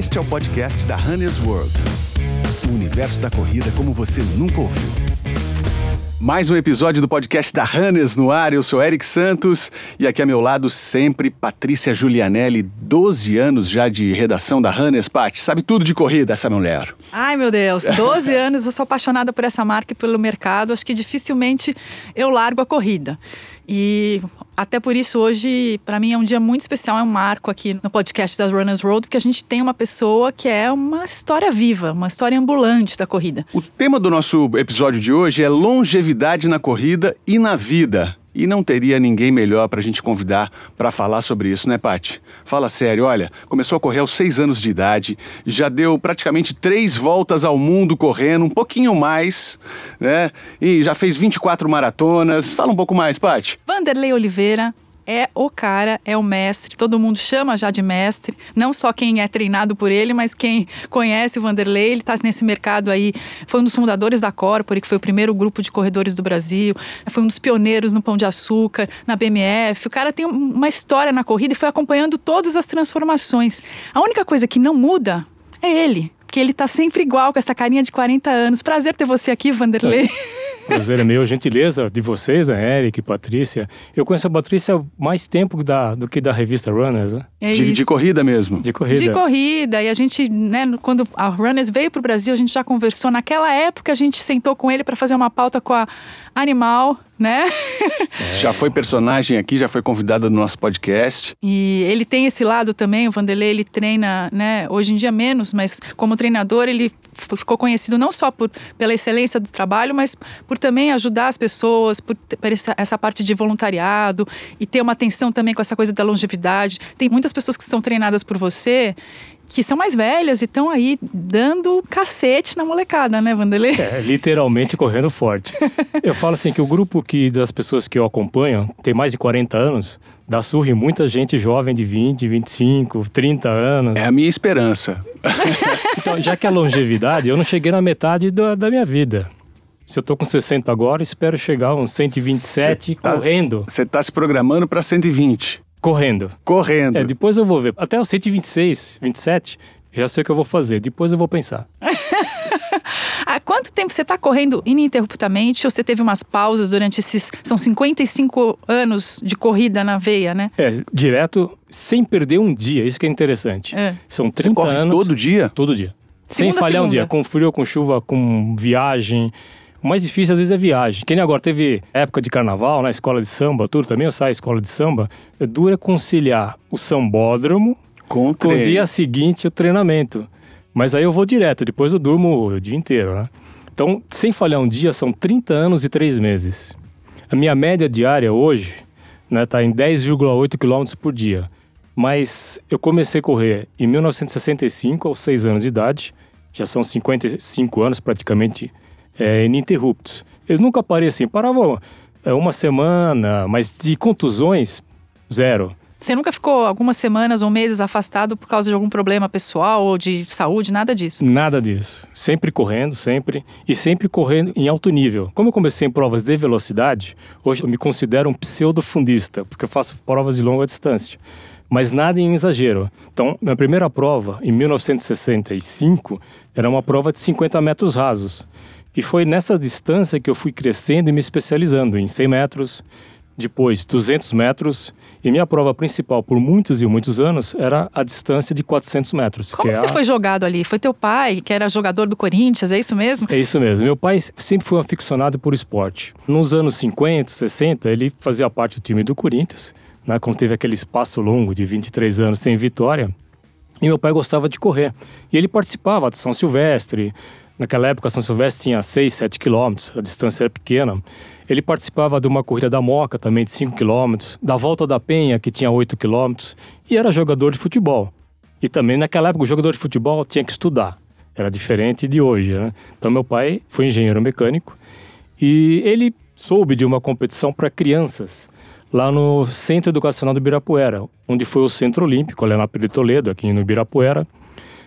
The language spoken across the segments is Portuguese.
Este é o podcast da Runners World. O universo da corrida como você nunca ouviu. Mais um episódio do podcast da Runners no ar. Eu sou Eric Santos e aqui a meu lado sempre Patrícia Julianelli, 12 anos já de redação da Runners. Paty, sabe tudo de corrida essa mulher. Ai, meu Deus, 12 anos, eu sou apaixonada por essa marca e pelo mercado. Acho que dificilmente eu largo a corrida. E até por isso hoje, para mim, é um dia muito especial, é um marco aqui no podcast da Runners World, porque a gente tem uma pessoa que é uma história viva, uma história ambulante da corrida. O tema do nosso episódio de hoje é longevidade na corrida e na vida. E não teria ninguém melhor para a gente convidar para falar sobre isso, né, Pati? Fala sério, olha, começou a correr aos seis anos de idade, já deu praticamente três voltas ao mundo correndo, um pouquinho mais, né? E já fez 24 maratonas. Fala um pouco mais, Pati. Vanderlei Oliveira, é o cara, é o mestre. Todo mundo chama já de mestre, não só quem é treinado por ele, mas quem conhece o Vanderlei. Ele está nesse mercado aí, foi um dos fundadores da Corpore, que foi o primeiro grupo de corredores do Brasil, foi um dos pioneiros no Pão de Açúcar, na BMF. O cara tem uma história na corrida e foi acompanhando todas as transformações. A única coisa que não muda é ele, que ele está sempre igual, com essa carinha de 40 anos. Prazer ter você aqui, Vanderlei. É. Prazer é meu, gentileza de vocês, a Eric, Patrícia. Eu conheço a Patrícia há mais tempo da, do que da revista Runners, né? É de, de, corrida mesmo. De corrida. De corrida. E a gente, né, quando a Runners veio para o Brasil, a gente já conversou. Naquela época, a gente sentou com ele para fazer uma pauta com a Animal, né? É. Já foi personagem aqui, já foi convidada no nosso podcast. E ele tem esse lado também, o Vanderlei, ele treina, né, hoje em dia menos, mas como treinador ele ficou conhecido não só por, pela excelência do trabalho, mas por também ajudar as pessoas, por, por essa, essa, parte de voluntariado e ter uma atenção também com essa coisa da longevidade. Tem muitas pessoas que são treinadas por você que são mais velhas e estão aí dando cacete na molecada, né, Vanderlei? É, literalmente correndo forte. eu falo assim que o grupo que das pessoas que eu acompanho tem mais de 40 anos, dá surra em muita gente jovem de 20, 25, 30 anos. É a minha esperança. então, já que a longevidade, eu não cheguei na metade da, da minha vida. Se eu tô com 60 agora, espero chegar a uns 127 tá, correndo. Você tá se programando para 120. Correndo. Correndo. É, depois eu vou ver. Até os 126, 27, já sei o que eu vou fazer. Depois eu vou pensar. Há quanto tempo você está correndo ininterruptamente ou você teve umas pausas durante esses. São 55 anos de corrida na veia, né? É, direto, sem perder um dia. Isso que é interessante. É. São 30 você corre anos. Todo dia? Todo dia. Segunda sem falhar um dia. Com frio, com chuva, com viagem. O mais difícil às vezes é viagem. Quem agora teve época de carnaval, na né, escola de samba, tudo também, eu saio escola de samba. É duro é conciliar o sambódromo com, com o dia seguinte o treinamento. Mas aí eu vou direto, depois eu durmo o dia inteiro, né? Então, sem falhar um dia, são 30 anos e 3 meses. A minha média diária hoje está né, tá em 10,8 km por dia. Mas eu comecei a correr em 1965, aos 6 anos de idade. Já são 55 anos praticamente é, ininterruptos. Eu nunca parei assim, parava é, uma semana, mas de contusões, zero. Você nunca ficou algumas semanas ou meses afastado por causa de algum problema pessoal ou de saúde, nada disso? Nada disso. Sempre correndo, sempre. E sempre correndo em alto nível. Como eu comecei em provas de velocidade, hoje eu me considero um pseudo-fundista, porque eu faço provas de longa distância. Mas nada em exagero. Então, minha primeira prova, em 1965, era uma prova de 50 metros rasos. E foi nessa distância que eu fui crescendo e me especializando em 100 metros, depois 200 metros, e minha prova principal por muitos e muitos anos era a distância de 400 metros. Como é você a... foi jogado ali? Foi teu pai, que era jogador do Corinthians, é isso mesmo? É isso mesmo. Meu pai sempre foi um aficionado por esporte. Nos anos 50, 60, ele fazia parte do time do Corinthians, né, quando teve aquele espaço longo de 23 anos sem vitória. E meu pai gostava de correr. E ele participava de São Silvestre, Naquela época, São Silvestre tinha 6, 7 quilômetros, a distância era pequena. Ele participava de uma corrida da Moca, também de 5 quilômetros, da Volta da Penha, que tinha 8 quilômetros, e era jogador de futebol. E também naquela época, o jogador de futebol tinha que estudar. Era diferente de hoje, né? Então, meu pai foi engenheiro mecânico e ele soube de uma competição para crianças lá no Centro Educacional do Ibirapuera, onde foi o Centro Olímpico, ali na Pedro Toledo, aqui no Ibirapuera.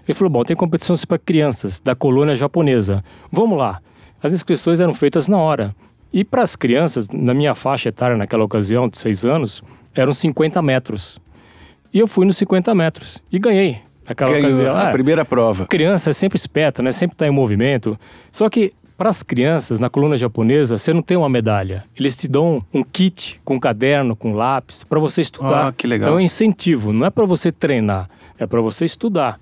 Ele falou: bom, tem competições para crianças da colônia japonesa. Vamos lá. As inscrições eram feitas na hora. E para as crianças, na minha faixa etária naquela ocasião, de seis anos, eram 50 metros. E eu fui nos 50 metros e ganhei. Naquela Ganhou ocasião. a É, primeira prova. criança é sempre esperta, né? Sempre está em movimento. Só que para as crianças na coluna japonesa, você não tem uma medalha. Eles te dão um kit com caderno, com lápis para você estudar. Ah, que legal. Então é um incentivo, não é para você treinar, é para você estudar.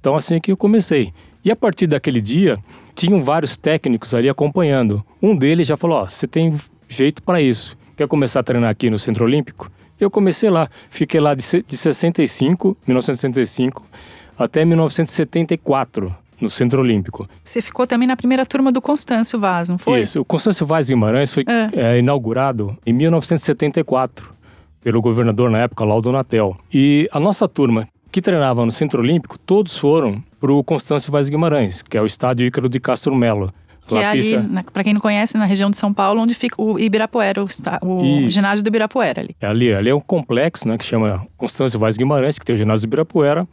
Então assim é que eu comecei. E a partir daquele dia, tinham vários técnicos ali acompanhando. Um deles já falou: "Ó, você tem jeito para isso. Quer começar a treinar aqui no Centro Olímpico?" Eu comecei lá, fiquei lá de, de 65, 1965 até 1974 no Centro Olímpico. Você ficou também na primeira turma do Constâncio Vaz, não foi? Isso. O Constâncio Vaz Guimarães foi É. é, inaugurado em 1974 pelo governador na época, Laudo Natel. E a nossa turma que treinava no Centro Olímpico, todos foram para o Constâncio Vaz Guimarães, que é o estádio Ícaro de Castro Melo. Que é ali, para quem não conhece, na região de São Paulo, onde fica o Ibirapuera, o, esta- o ginásio do Ibirapuera ali. É ali, ali é um complexo, né, que chama Constâncio Vaz Guimarães, que tem o ginásio do Ibirapuera,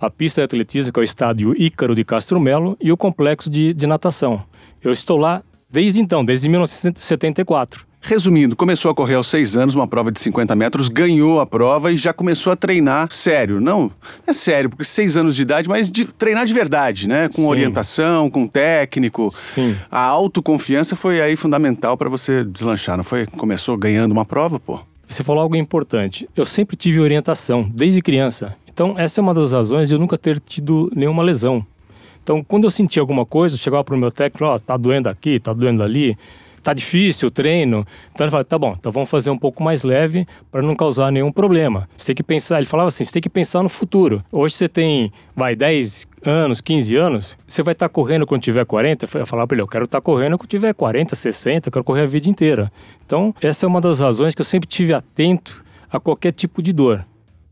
a pista de atletismo, que é o estádio Ícaro de Castro Melo, e o complexo de, de natação. Eu estou lá desde então, desde 1974. Resumindo, começou a correr aos seis anos, uma prova de 50 metros, ganhou a prova e já começou a treinar sério. Não é sério, porque seis anos de idade, mas de, treinar de verdade, né? Com Sim. orientação, com técnico. Sim. A autoconfiança foi aí fundamental para você deslanchar, não foi? Começou ganhando uma prova, pô. Você falou algo importante. Eu sempre tive orientação, desde criança. Então, essa é uma das razões de eu nunca ter tido nenhuma lesão. Então, quando eu sentia alguma coisa, eu chegava pro meu técnico, ó, tá doendo aqui, tá doendo ali, tá difícil o treino. Então ele falava, tá bom, então vamos fazer um pouco mais leve para não causar nenhum problema. Você tem que pensar, ele falava assim, você tem que pensar no futuro. Hoje você tem, vai, 10 anos, 15 anos, você vai estar correndo quando tiver 40? Eu falava para ele, eu quero estar correndo quando tiver 40, 60, eu quero correr a vida inteira. Então, essa é uma das razões que eu sempre tive atento a qualquer tipo de dor.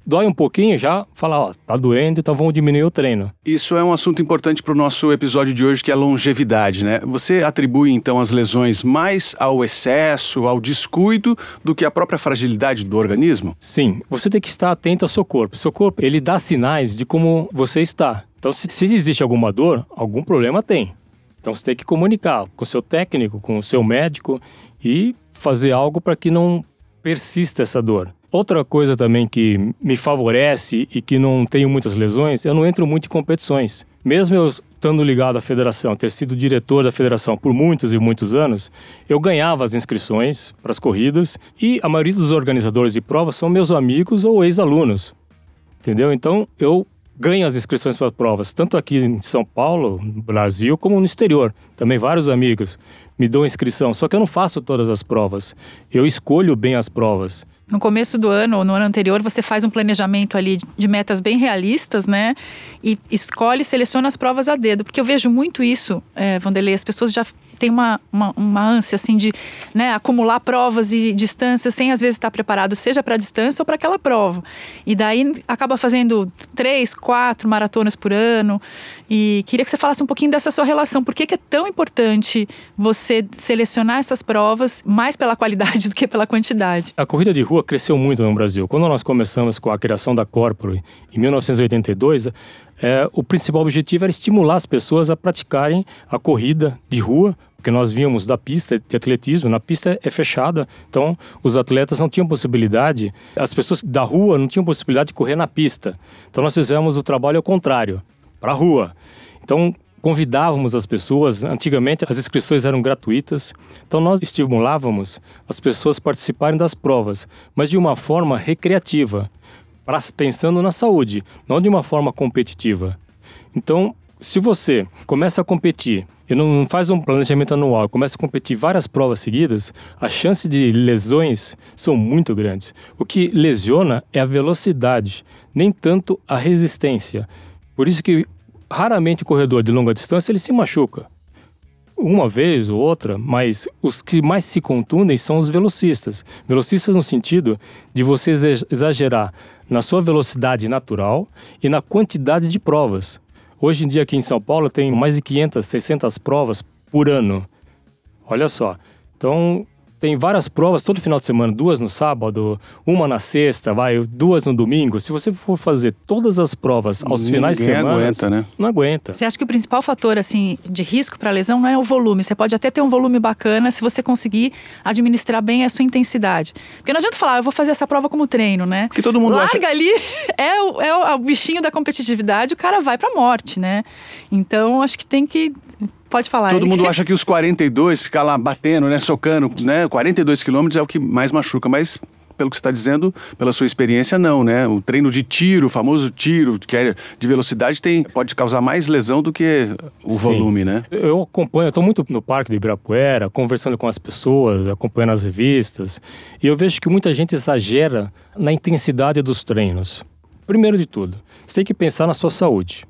Dói um pouquinho, já fala, ó, tá doendo, então vamos diminuir o treino. Isso é um assunto importante para o nosso episódio de hoje, que é a longevidade, né? Você atribui então as lesões mais ao excesso, ao descuido, do que à própria fragilidade do organismo? Sim, você tem que estar atento ao seu corpo. Seu corpo, ele dá sinais de como você está. Então, se, se existe alguma dor, algum problema tem. Então, você tem que comunicar com o seu técnico, com o seu médico e fazer algo para que não persista essa dor. Outra coisa também que me favorece e que não tenho muitas lesões, eu não entro muito em competições. Mesmo eu estando ligado à federação, ter sido diretor da federação por muitos e muitos anos, eu ganhava as inscrições para as corridas e a maioria dos organizadores de provas são meus amigos ou ex-alunos. Entendeu? Então eu ganho as inscrições para provas, tanto aqui em São Paulo, Brasil, como no exterior. Também vários amigos me dão inscrição, só que eu não faço todas as provas. Eu escolho bem as provas. No começo do ano ou no ano anterior, você faz um planejamento ali de metas bem realistas, né? E escolhe, seleciona as provas a dedo. Porque eu vejo muito isso, é, Vanderlei, as pessoas já têm uma, uma, uma ânsia, assim, de né, acumular provas e distâncias sem, às vezes, estar preparado, seja para a distância ou para aquela prova. E daí acaba fazendo três, quatro maratonas por ano. E queria que você falasse um pouquinho dessa sua relação. Por que, que é tão importante você selecionar essas provas mais pela qualidade do que pela quantidade? A corrida de rua cresceu muito no Brasil. Quando nós começamos com a criação da Corpore em 1982, é, o principal objetivo era estimular as pessoas a praticarem a corrida de rua, porque nós víamos da pista de atletismo, na pista é fechada, então os atletas não tinham possibilidade, as pessoas da rua não tinham possibilidade de correr na pista. Então nós fizemos o trabalho ao contrário, para a rua. Então convidávamos as pessoas, antigamente as inscrições eram gratuitas, então nós estimulávamos as pessoas a participarem das provas, mas de uma forma recreativa, pensando na saúde, não de uma forma competitiva. Então, se você começa a competir e não faz um planejamento anual, começa a competir várias provas seguidas, a chance de lesões são muito grandes. O que lesiona é a velocidade, nem tanto a resistência. Por isso que raramente o corredor de longa distância ele se machuca. Uma vez ou outra, mas os que mais se contundem são os velocistas. Velocistas no sentido de você exagerar na sua velocidade natural e na quantidade de provas. Hoje em dia aqui em São Paulo tem mais de 500, 600 provas por ano. Olha só. Então tem várias provas todo final de semana, duas no sábado, uma na sexta, vai, duas no domingo. Se você for fazer todas as provas aos Ninguém finais de semana, aguenta, né? não aguenta. Você acha que o principal fator assim de risco para lesão não é o volume? Você pode até ter um volume bacana se você conseguir administrar bem a sua intensidade. Porque não adianta falar, "Ah, eu vou fazer essa prova como treino, né? Porque todo mundo Larga acha- ali, é o, é o- é o bichinho da competitividade, o cara vai pra morte, né? Então acho que tem que. Pode falar. Todo Eric. mundo acha que os 42, ficar lá batendo, né, socando, né, 42 quilômetros é o que mais machuca, mas pelo que você está dizendo, pela sua experiência, não, né? O treino de tiro, o famoso tiro, que é de velocidade, tem, pode causar mais lesão do que o Sim. volume, né? Eu acompanho, eu estou muito no Parque do Ibirapuera, conversando com as pessoas, acompanhando as revistas, e eu vejo que muita gente exagera na intensidade dos treinos. Primeiro de tudo, você tem que pensar na sua saúde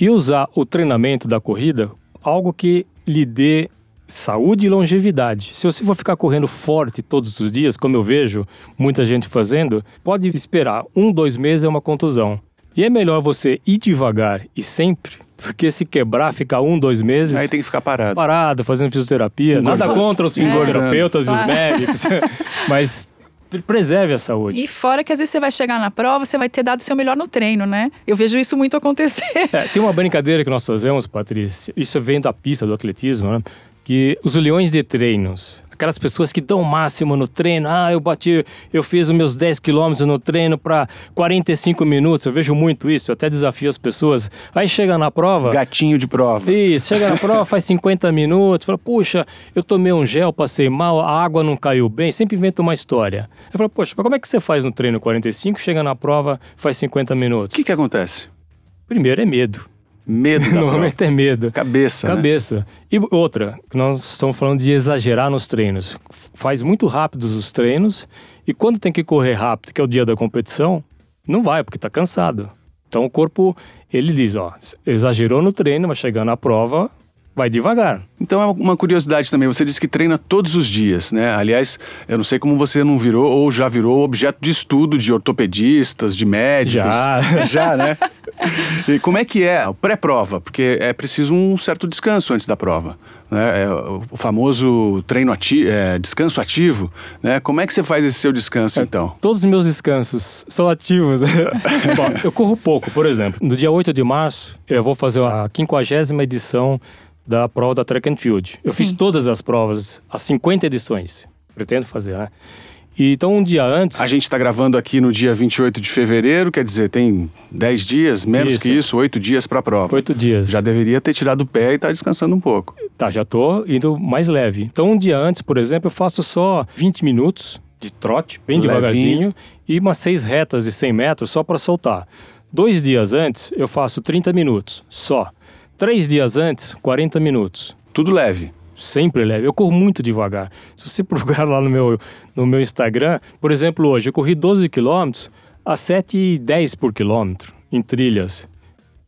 e usar o treinamento da corrida algo que lhe dê saúde e longevidade. Se você for ficar correndo forte todos os dias, como eu vejo muita gente fazendo, pode esperar um, dois meses é uma contusão. E é melhor você ir devagar e sempre do que se quebrar, ficar um, dois meses Aí tem que ficar parado. parado, fazendo fisioterapia. Engordando. Nada contra os Engordando. fisioterapeutas e os médicos, mas preserve a saúde. E fora que às vezes você vai chegar na prova, você vai ter dado o seu melhor no treino, né? Eu vejo isso muito acontecer. É, tem uma brincadeira que nós fazemos, Patrícia, isso vem da pista do atletismo, né? Que os leões de treinos, aquelas pessoas que dão o máximo no treino, ah, eu bati, eu fiz os meus 10 quilômetros no treino para 45 minutos, eu vejo muito isso, eu até desafio as pessoas. Aí chega na prova, Gatinho de prova. Isso, chega na prova, faz 50 minutos, fala, puxa, eu tomei um gel, passei mal, a água não caiu bem, sempre inventa uma história. Eu falo, poxa, mas como é que você faz no treino 45, chega na prova, faz 50 O minutos? que que acontece? Primeiro é medo. Medo da prova. Normalmente é medo. Cabeça, né? Cabeça. E outra, nós estamos falando de exagerar nos treinos. Faz muito rápidos os treinos e quando tem que correr rápido, que é o dia da competição, não vai, porque está cansado. Então o corpo, ele diz, ó, exagerou no treino, mas chegando na prova, vai devagar. Então é uma curiosidade também. Você disse que treina todos os dias, né? Aliás, eu não sei como você não virou ou já virou objeto de estudo de ortopedistas, de médicos. Já. Já, né? E como é que é a pré-prova? Porque é preciso um certo descanso antes da prova. Né? É o famoso treino ati é, descanso ativo. Né? Como é que você faz esse seu descanso, então? Todos os meus descansos são ativos. Bom, eu corro pouco, por exemplo. No dia 8 de março, eu vou fazer a 50 edição da prova da Track and Field. Eu fiz todas as provas, as 50 edições. Pretendo fazer, né? E, então, um dia antes... A gente está gravando aqui no dia 28 de fevereiro, quer dizer, tem 10 dias, menos Isso. que isso, 8 dias para a prova. Oito dias. Já deveria ter tirado o pé e tá descansando um pouco. Tá, já tô indo mais leve. Então, um dia antes, por exemplo, eu faço só 20 minutos de trote, bem Levinho. devagarzinho, e umas seis retas de 100 metros só para soltar. Dois dias antes, eu faço 30 minutos, só. Três dias antes, 40 minutos. Tudo leve. Sempre leve. Eu corro muito devagar. Se você procurar lá no meu, no meu Instagram, por exemplo, hoje eu corri 12 quilômetros a 7,10 por quilômetro em trilhas.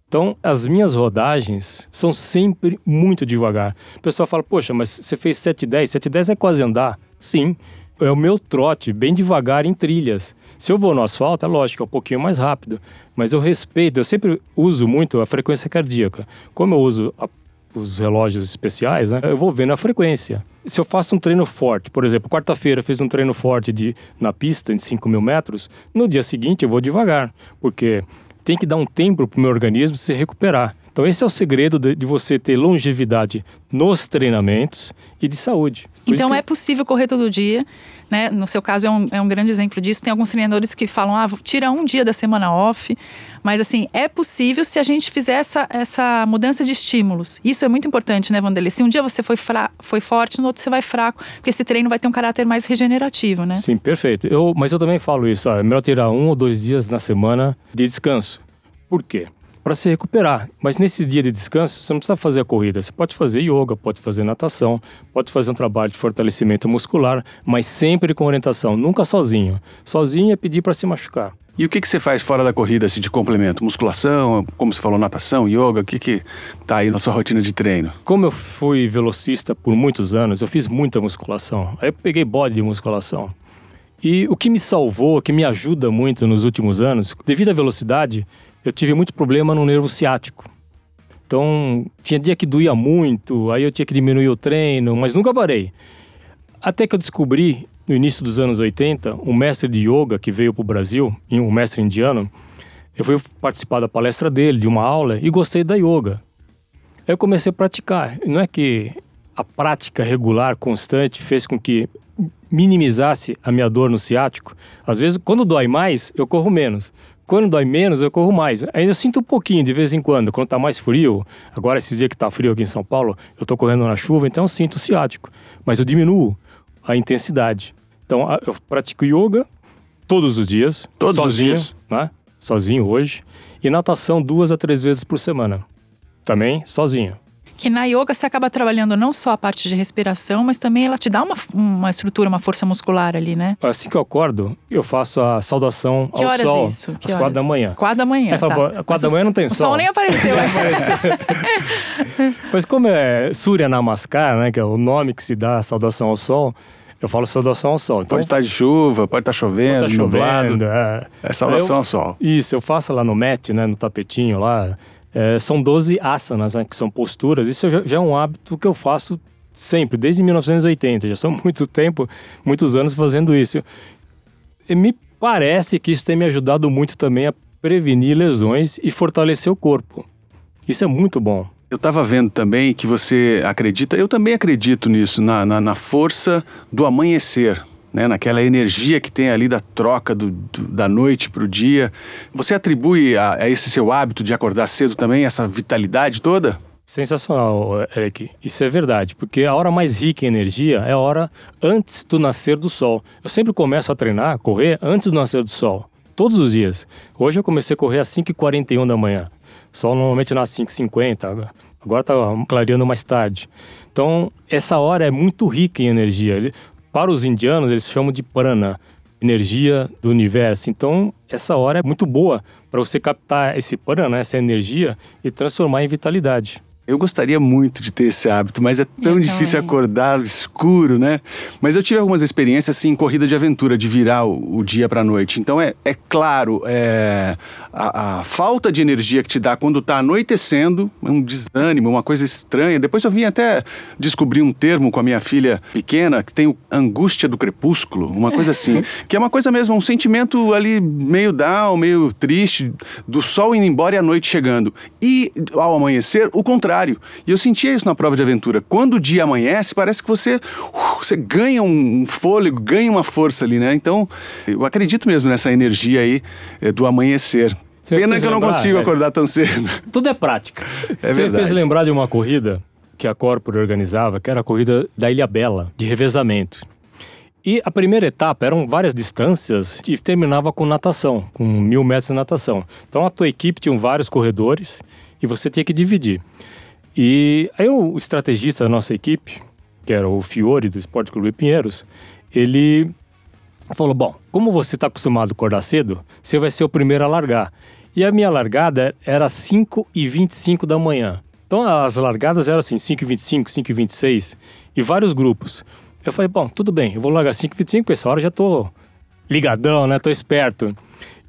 Então, as minhas rodagens são sempre muito devagar. O pessoal fala, poxa, mas você fez 7,10. 7,10 é quase andar. Sim, é o meu trote, bem devagar em trilhas. Se eu vou no asfalto, é lógico, é um pouquinho mais rápido. Mas eu respeito, eu sempre uso muito a frequência cardíaca. Como eu uso a- os relógios especiais, né, eu vou vendo a frequência. Se eu faço um treino forte, por exemplo, quarta-feira fiz um treino forte de, na pista, de 5 mil metros, no dia seguinte eu vou devagar, porque tem que dar um tempo para o meu organismo se recuperar. Então esse é o segredo de, de você ter longevidade nos treinamentos e de saúde. Então isso é possível correr todo dia, né? No seu caso é um, é um grande exemplo disso. Tem alguns treinadores que falam, ah, tira um dia da semana off. Mas assim, é possível se a gente fizer essa, essa mudança de estímulos. Isso é muito importante, né, Vanderlei? Se um dia você foi, fra foi forte, no outro você vai fraco. Porque esse treino vai ter um caráter mais regenerativo, né? Sim, perfeito. Eu, mas eu também falo isso, ó, é melhor tirar um ou dois dias na semana de descanso. Por quê? Para se recuperar. Mas nesse dia de descanso, você não precisa fazer a corrida. Você pode fazer yoga, pode fazer natação, pode fazer um trabalho de fortalecimento muscular, mas sempre com orientação, nunca sozinho. Sozinho é pedir para se machucar. E o que, que você faz fora da corrida assim, de complemento? Musculação, como você falou, natação, yoga? O que, que tá aí na sua rotina de treino? Como eu fui velocista por muitos anos, eu fiz muita musculação. Aí eu peguei bode de musculação. E o que me salvou, que me ajuda muito nos últimos anos, devido à velocidade, eu tive muito problema no nervo ciático. Então, tinha dia que doía muito, aí eu tinha que diminuir o treino, mas nunca parei. Até que eu descobri, no início dos anos 80, um mestre de yoga que veio para o Brasil, um mestre indiano. Eu fui participar da palestra dele, de uma aula, e gostei da yoga. Aí eu comecei a praticar. Não é que a prática regular, constante, fez com que minimizasse a minha dor no ciático. Às vezes, quando dói mais, eu corro menos. Quando dói menos, eu corro mais. Ainda sinto um pouquinho de vez em quando, quando tá mais frio. Agora, esses dias que tá frio aqui em São Paulo, eu tô correndo na chuva, então eu sinto o ciático. Mas eu diminuo a intensidade. Então, eu pratico yoga todos os dias. Todos sozinho, os dias? Né? Sozinho hoje. E natação duas a três vezes por semana. Também sozinho que na yoga você acaba trabalhando não só a parte de respiração, mas também ela te dá uma, uma estrutura, uma força muscular ali, né? Assim que eu acordo, eu faço a saudação que ao horas sol. Isso? Que às horas? quatro da manhã. Quatro da manhã, Aí tá. fala, quatro da manhã não tem o sol. O sol nem apareceu. mas como é Surya Namaskar, né, que é o nome que se dá a saudação ao sol, eu falo saudação ao sol. Então, pode estar de chuva, pode estar chovendo, pode estar nublado. chovendo. É, é saudação eu, ao sol. Isso, eu faço lá no mat, né, no tapetinho lá. É, são 12 asanas, né, que são posturas. Isso já, é um hábito que eu faço sempre, desde 1980. Já são muito tempo, muitos anos fazendo isso. E me parece que isso tem me ajudado muito também a prevenir lesões e fortalecer o corpo. Isso é muito bom. Eu estava vendo também que você acredita, eu também acredito nisso, na, na, na força do amanhecer. Né, naquela energia que tem ali da troca do, do, da noite para o dia. Você atribui a, a, esse seu hábito de acordar cedo também essa vitalidade toda? Sensacional, Eric. Isso é verdade, porque a hora mais rica em energia é a hora antes do nascer do sol. Eu sempre começo a treinar, correr antes do nascer do sol, todos os dias. Hoje eu comecei a correr às 5h41 da manhã. O sol normalmente nasce às 5h50, agora está clareando mais tarde. Então, essa hora é muito rica em energia. Para os indianos, eles chamam de prana, energia do universo. Então, essa hora é muito boa para você captar esse prana, essa energia e transformar em vitalidade. Eu gostaria muito de ter esse hábito, mas é tão difícil acordar escuro, né? Mas eu tive algumas experiências assim, em corrida de aventura, de virar o, o dia para a noite. Então é, é claro, é, a, a, falta de energia que te dá quando está anoitecendo, é um desânimo, uma coisa estranha. Depois eu vim até descobrir um termo com a minha filha pequena que tem o angústia do crepúsculo, uma coisa assim, que é uma coisa mesmo, um sentimento ali meio down, meio triste, do sol indo embora e a noite chegando. E ao amanhecer, o contrário contrário. E eu sentia isso na prova de aventura. Quando o dia amanhece, parece que você, uh, você ganha um fôlego, ganha uma força ali, né? Então, eu acredito mesmo nessa energia aí eh, do amanhecer. Você Pena que eu não lembrar, consigo é. acordar tão cedo. Tudo é prática. É Você verdade. fez lembrar de uma corrida que a Corpore organizava, que era a corrida da Ilha Bela, de revezamento. E a primeira etapa eram várias distâncias e terminava com natação, com mil metros de natação. Então a tua equipe tinha vários corredores e você tinha que dividir. E aí o estrategista da nossa equipe, que era o Fiore do Esporte Clube Pinheiros, ele falou: Bom, como você está acostumado a acordar cedo, você vai ser o primeiro a largar. E a minha largada era 5 e 25 da manhã. Então as largadas eram assim, 5 e 25, 5 e 26 e vários grupos. Eu falei, bom, tudo bem, eu vou largar 5 e 25, essa hora já tô ligadão, né? Tô esperto.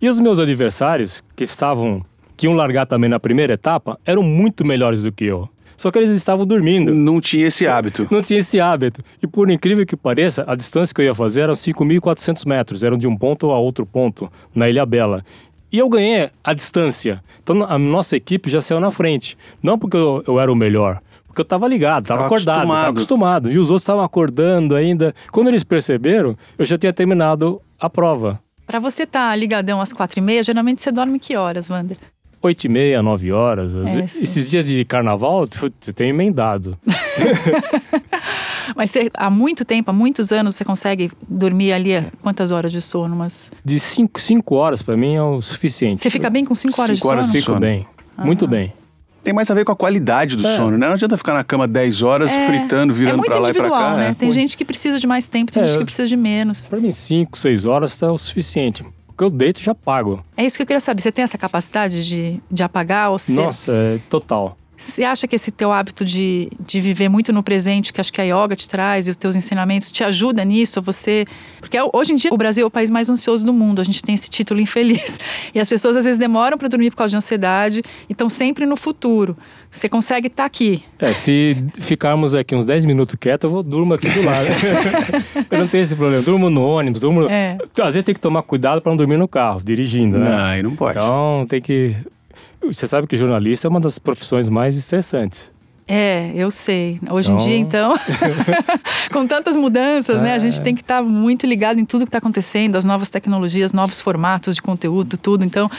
E os meus adversários, que estavam, que iam largar também na primeira etapa, eram muito melhores do que eu. Só que eles estavam dormindo. Não tinha esse hábito. Não tinha esse hábito. E por incrível que pareça, a distância que eu ia fazer era 5.400 metros. Eram de um ponto a outro ponto, na Ilha Bela. E eu ganhei a distância. Então a nossa equipe já saiu na frente. Não porque eu, eu era o melhor, porque eu estava ligado, estava Tava acordado, estava acostumado. acostumado. E os outros estavam acordando ainda. Quando eles perceberam, eu já tinha terminado a prova. Pra você estar tá ligadão às quatro e meia, geralmente você dorme que horas, Wander? Oito e meia, nove horas. Às É, esses dias de carnaval, eu tenho emendado. Mas você, há muito tempo, há muitos anos, você consegue dormir ali quantas horas de sono? Mas De cinco, cinco horas, para mim, é o suficiente. você fica bem com cinco horas Cinco de horas sono? de Fico sono. bem. Muito bem. Tem mais a ver com a qualidade do É. sono, né? Não adianta ficar na cama 10 horas, É, fritando, é virando muito pra lá e pra individual, cá. né? é. Tem gente que precisa de mais tempo, tem É, gente que precisa de menos. Para mim, cinco, seis horas tá o suficiente. Porque eu deito e já pago. É isso que eu queria saber. Você tem essa capacidade de, de apagar ou se Nossa, é total. Você acha que esse teu hábito de, de viver muito no presente, que acho que a yoga te traz e os teus ensinamentos te ajuda nisso? Você. Porque hoje em dia o Brasil é o país mais ansioso do mundo, a gente tem esse título infeliz. E as pessoas às vezes demoram para dormir por causa de ansiedade e estão sempre no futuro. Você consegue estar tá aqui. É, se ficarmos aqui uns 10 minutos quietos, eu vou durmo aqui do lado. eu não tenho esse problema. Durmo no ônibus, durmo. É. Às vezes tem que tomar cuidado para não dormir no carro, dirigindo, né? Não, aí não pode. Então tem que você sabe que jornalista é uma das profissões mais estressantes. É, eu sei. Hoje então... em dia, então, com tantas mudanças, é. né? A gente é. tem que estar tá muito ligado em tudo que está acontecendo, as novas tecnologias, novos formatos de conteúdo, tudo. Então,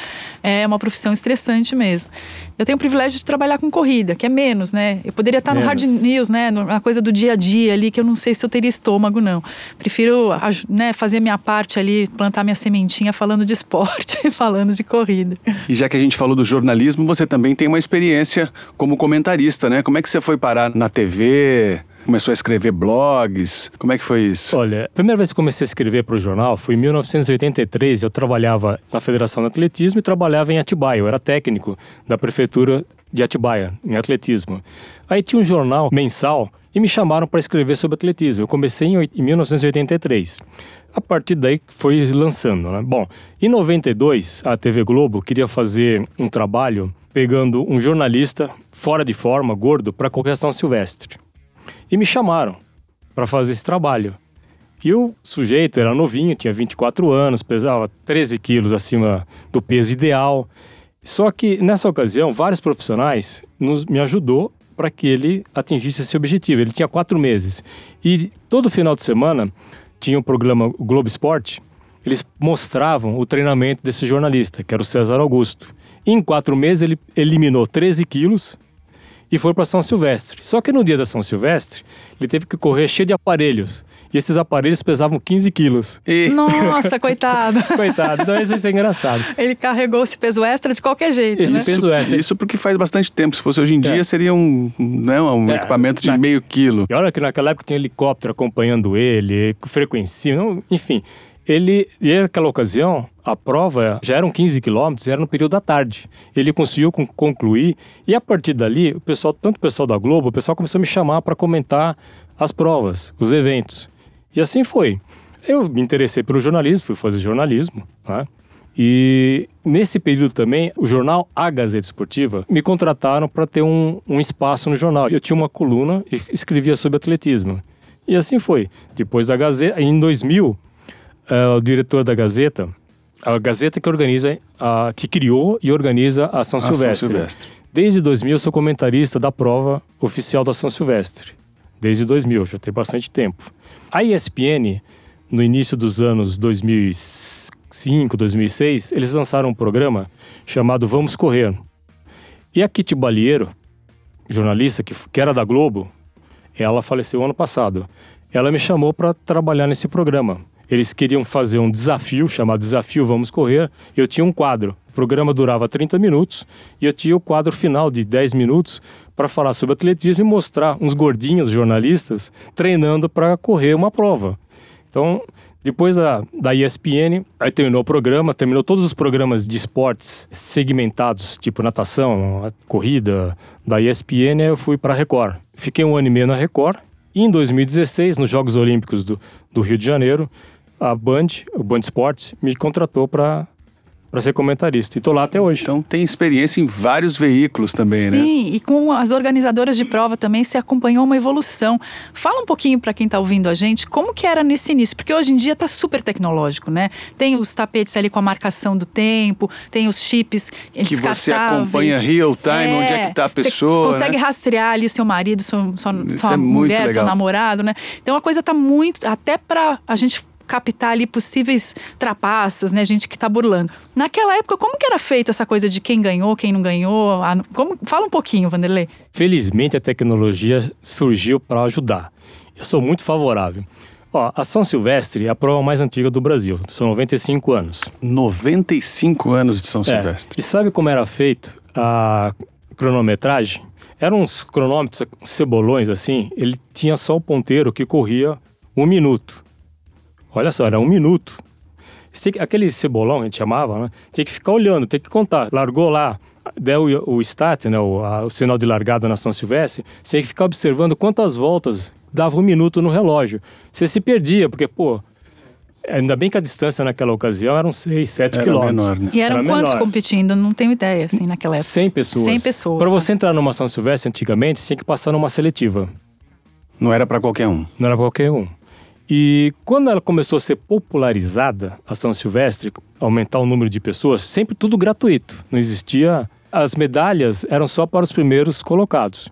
é uma profissão estressante mesmo. Eu tenho o privilégio de trabalhar com corrida, que é menos, né? Eu poderia estar menos. no hard news, né? Na coisa do dia a dia ali, que eu não sei se eu teria estômago, não. Prefiro né, fazer minha parte ali, plantar minha sementinha falando de esporte, falando de corrida. E já que a gente falou do jornalismo, você também tem uma experiência como comentarista, né? Como é que você foi parar na TV? Começou a escrever blogs? Como é que foi isso? Olha, a primeira vez que comecei a escrever para o jornal foi em 1983. Eu trabalhava na Federação de Atletismo e trabalhava em Atibaia. Eu era técnico da prefeitura de Atibaia, em atletismo. Aí tinha um jornal mensal e me chamaram para escrever sobre atletismo. Eu comecei em 1983. A partir daí foi lançando, né? Bom, em 92 a TV Globo queria fazer um trabalho pegando um jornalista fora de forma, gordo, para correção silvestre e me chamaram para fazer esse trabalho. E o sujeito era novinho, tinha 24 anos, pesava 13 quilos acima do peso ideal. Só que nessa ocasião, vários profissionais nos, me ajudou para que ele atingisse esse objetivo. Ele tinha quatro meses. E todo final de semana tinha o um programa Globo Esporte, eles mostravam o treinamento desse jornalista, que era o César Augusto. E em quatro meses ele eliminou 13 quilos e foi para São Silvestre. Só que no dia da São Silvestre, ele teve que correr cheio de aparelhos. E esses aparelhos pesavam 15 quilos. E... Nossa, coitado. coitado. Então isso é engraçado. Ele carregou esse peso extra de qualquer jeito, Esse né? peso extra. Isso porque faz bastante tempo. Se fosse hoje em dia, é. seria um, né, um é. equipamento de Na... meio quilo. E olha que naquela época tinha helicóptero acompanhando ele, frequência, enfim. Ele, naquela ocasião, a prova já eram 15 quilômetros, era no período da tarde. Ele conseguiu concluir e a partir dali, o pessoal, tanto o pessoal da Globo, o pessoal começou a me chamar para comentar as provas, os eventos. E assim foi. Eu me interessei pelo jornalismo, fui fazer jornalismo, né? E nesse período também, o jornal A Gazeta Esportiva me contrataram para ter um, um espaço no jornal. Eu tinha uma coluna e escrevia sobre atletismo. E assim foi. Depois da Gazeta, em 2000, uh, o diretor da Gazeta, a Gazeta que organiza, a, que criou e organiza a São, a Silvestre. São Silvestre. Desde 2000 eu sou comentarista da prova oficial da São Silvestre. Desde 2000, já tem bastante tempo. A ESPN, no início dos anos 2005, 2006, eles lançaram um programa chamado Vamos Correr. E a Kitty Balieiro, jornalista que, que era da Globo, ela faleceu ano passado. Ela me chamou para trabalhar nesse programa. Eles queriam fazer um desafio chamado Desafio Vamos Correr. Eu tinha um quadro. O programa durava 30 minutos e eu tinha o quadro final de 10 minutos para falar sobre atletismo e mostrar uns gordinhos jornalistas treinando para correr uma prova. Então, depois da, da ESPN, aí terminou o programa, terminou todos os programas de esportes segmentados, tipo natação, corrida, da ESPN, eu fui para a Record. Fiquei um ano e meio na Record. E em 2016, nos Jogos Olímpicos do, do Rio de Janeiro, a Band, o Band Esportes, me contratou para para ser comentarista. E tô lá até hoje. Então tem experiência em vários veículos também, Sim, né? Sim, e com as organizadoras de prova também se acompanhou uma evolução. Fala um pouquinho para quem está ouvindo a gente, como que era nesse início? Porque hoje em dia está super tecnológico, né? Tem os tapetes ali com a marcação do tempo, tem os chips que você acompanha real time, é, onde é que está a pessoa, Você consegue né? rastrear ali o seu marido, sua, sua, sua é mulher, seu namorado, né? Então a coisa está muito, até para a gente captar ali possíveis trapaças, né? Gente que está burlando. Naquela época, como que era feita essa coisa de quem ganhou, quem não ganhou? Como, fala um pouquinho, Vanderlei. Felizmente a tecnologia surgiu para ajudar. Eu sou muito favorável. Ó, a São Silvestre é a prova mais antiga do Brasil. São 95 anos. 95 anos de São é. Silvestre. E sabe como era feito a cronometragem? Eram uns cronômetros cebolões assim. Ele tinha só o ponteiro que corria um minuto. Olha só, era um minuto. Aquele cebolão, a gente chamava, né? Tinha que ficar olhando, tem que contar. Largou lá der o, o start, né, o, a, o sinal de largada na São Silvestre, você tinha que ficar observando quantas voltas dava um minuto no relógio. Você se perdia, porque, pô, ainda bem que a distância naquela ocasião eram 6, 7 Era quilômetros. menor, né? E eram Era quantos menor. competindo? Não tenho ideia, assim, naquela época. 100 pessoas. 100 pessoas, Para tá. você entrar numa São Silvestre, antigamente, você tinha que passar numa seletiva. Não era pra qualquer um. Não era qualquer um. E quando ela começou a ser popularizada, a São Silvestre, aumentar o número de pessoas, sempre tudo gratuito. Não existia. As medalhas eram só para os primeiros colocados.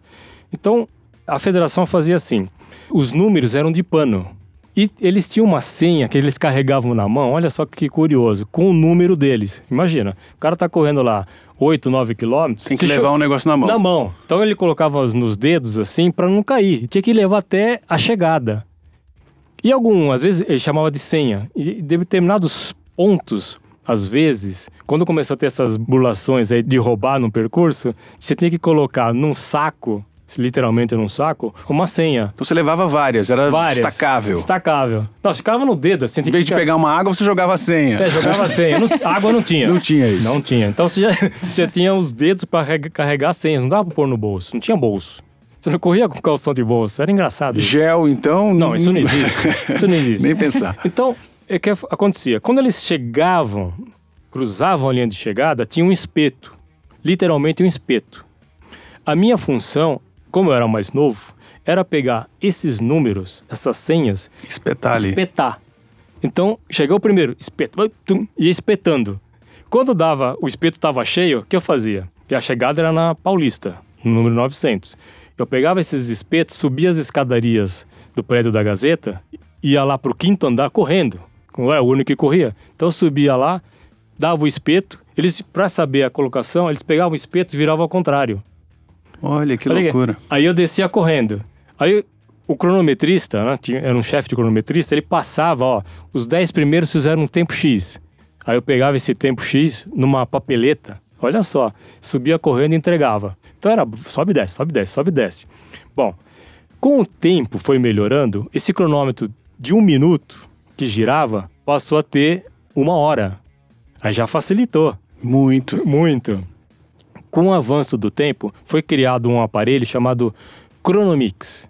Então, a federação fazia assim: os números eram de pano. E eles tinham uma senha que eles carregavam na mão, olha só que curioso, com o número deles. Imagina, o cara tá correndo lá 8, 9 quilômetros. Tem que levar um negócio na mão. na mão. Então ele colocava nos dedos assim para não cair. Tinha que levar até a chegada. E algum, às vezes ele chamava de senha. E de determinados pontos, às vezes, quando começou a ter essas burlações aí de roubar no percurso, você tinha que colocar num saco, literalmente num saco, uma senha. Então você levava várias, era Várias. destacável. Destacável. Não, ficava no dedo assim. Em vez de pegar uma água, você jogava a senha. é, jogava senha. Não- água não tinha. Não tinha isso. Não tinha. Então você já, já tinha os dedos para carregar senhas. Não dava pra pôr no bolso. Não tinha bolso. Você não corria com calção de bolso. Era engraçado. Isso. Gel, então. Não, isso não existe. Isso não existe. Nem pensar. Então, o que acontecia? Quando eles chegavam, cruzavam a linha de chegada, tinha um espeto. Literalmente um espeto. A minha função, como eu era mais novo, era pegar esses números, essas senhas, Espetar ali. espetar. Então, chegou o primeiro, espeto, tum, ia espetando. Quando dava, o espeto estava cheio, o que eu fazia? E a chegada era na Paulista, no número 900. Eu pegava esses espetos, subia as escadarias do prédio da Gazeta, ia lá pro quinto andar correndo. Eu era o único que corria. Então eu subia lá, dava o espeto, eles, para saber a colocação, eles pegavam o espeto e viravam ao contrário. Olha que Olha loucura. Aí eu descia correndo. Aí o cronometrista, né, tinha- era um chefe de cronometrista, ele passava, ó, os 10 primeiros fizeram um tempo X. Aí eu pegava esse tempo X numa papeleta, olha só, subia correndo e entregava. Então era sobe e desce, sobe e desce, sobe e desce. Bom, com o tempo foi melhorando, esse cronômetro de um minuto que girava passou a ter uma hora. Aí já facilitou. Muito. Muito. Com o avanço do tempo, foi criado um aparelho chamado Chronomix.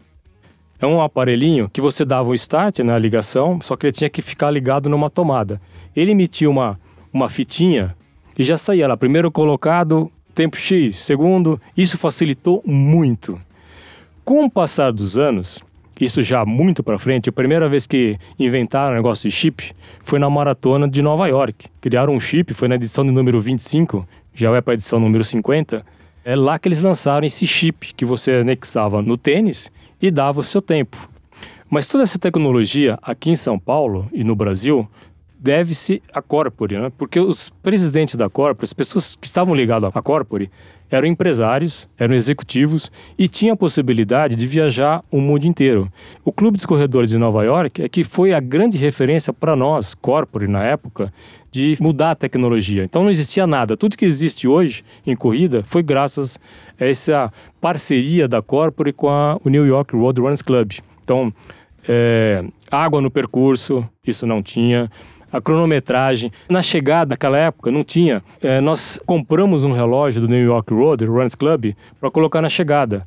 É um aparelhinho que você dava o start na ligação, só que ele tinha que ficar ligado numa tomada. Ele emitia uma, uma fitinha e já saía lá. Primeiro colocado, tempo X. Segundo, isso facilitou muito. Com o passar dos anos, isso já muito para frente, a primeira vez que inventaram o negócio de chip foi na maratona de Nova York. Criaram um chip, foi na edição de número 25, já vai para a edição número 50. É lá que eles lançaram esse chip que você anexava no tênis e dava o seu tempo. Mas toda essa tecnologia aqui em São Paulo e no Brasil deve-se à Corpore, né? porque os presidentes da Corpore, as pessoas que estavam ligadas à Corpore, eram empresários, eram executivos e tinham a possibilidade de viajar o mundo inteiro. O Clube dos Corredores de Nova York é que foi a grande referência para nós, Corpore, na época, de mudar a tecnologia. Então não existia nada. Tudo que existe hoje em corrida foi graças a essa parceria da Corpore com a, o New York Road Runners Club. Então, é, água no percurso, isso não tinha. A cronometragem. Na chegada, naquela época, não tinha. É, nós compramos um relógio do New York Road Runners Club para colocar na chegada.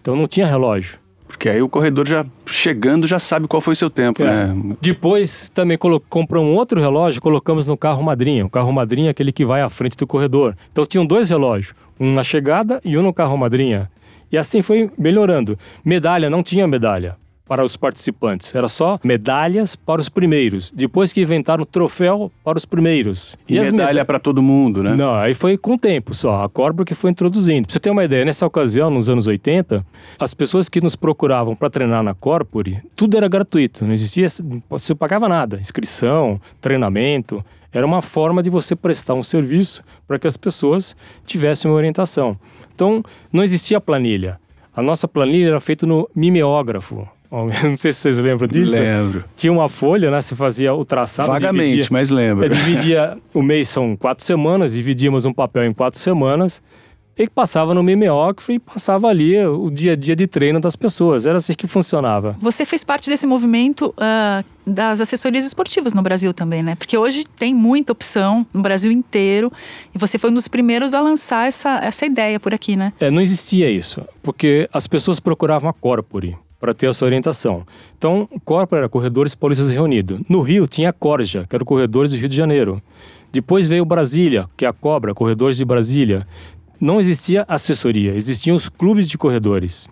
Então não tinha relógio. Porque aí o corredor já chegando já sabe qual foi o seu tempo, É. né? Depois também compramos um outro relógio e colocamos no carro madrinha. O carro madrinha é aquele que vai à frente do corredor. Então tinham dois relógios, um na chegada e um no carro madrinha. E assim foi melhorando. Medalha, não tinha medalha para os participantes. Era só medalhas para os primeiros. Depois que inventaram troféu para os primeiros. E, as medalha meda- pra todo mundo, né? não, aí foi com o tempo só. A Corpore que foi introduzindo. Pra você ter uma ideia, nessa ocasião, nos anos 80, as pessoas que nos procuravam para treinar na Corpore, tudo era gratuito. Não existia, você pagava nada. Inscrição, treinamento. Era uma forma de você prestar um serviço para que as pessoas tivessem uma orientação. Então, não existia planilha. A nossa planilha era feita no mimeógrafo. Não sei se vocês lembram disso. Lembro. Tinha uma folha, né? Você fazia o traçado. Vagamente, dividia- mas lembro. é, dividia o mês são quatro semanas, dividíamos um papel em quatro semanas, e passava no mimeógrafo e passava ali o dia a dia de treino das pessoas. Era assim que funcionava. Você fez parte desse movimento uh, das assessorias esportivas no Brasil também, né? Porque hoje tem muita opção no Brasil inteiro e você foi um dos primeiros a lançar essa, essa ideia por aqui, né? É, não existia isso, porque as pessoas procuravam a Corpore para ter essa orientação. Então, Corpore era Corredores Paulistas Reunidos. No Rio tinha a Corja, que era o Corredores do Rio de Janeiro. Depois veio Brasília, que é a Cobra, Corredores de Brasília não existia assessoria, existiam os clubes de corredores.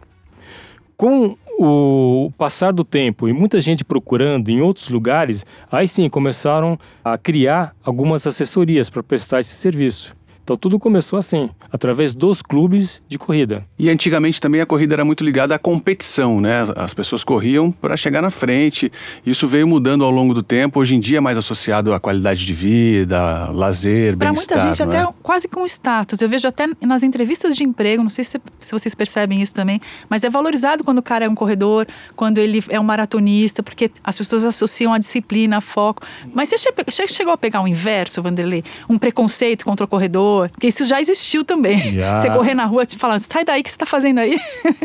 Com o passar do tempo e muita gente procurando em outros lugares, aí sim começaram a criar algumas assessorias para prestar esse serviço. Então tudo começou assim, através dos clubes de corrida. E antigamente também a corrida era muito ligada à competição, né? As pessoas corriam para chegar na frente. Isso veio mudando ao longo do tempo. Hoje em dia é mais associado à qualidade de vida, lazer, bem-estar. Para muita gente até é? quase com status. Eu vejo até nas entrevistas de emprego, não sei se, se vocês percebem isso também, mas é valorizado quando o cara é um corredor, quando ele é um maratonista, porque as pessoas associam a disciplina, a foco. Mas você chegou a pegar o inverso, Vanderlei? Um preconceito contra o corredor? Porque isso já existiu também. Já. Você correr na rua te falando, sai daí, o que você tá fazendo aí?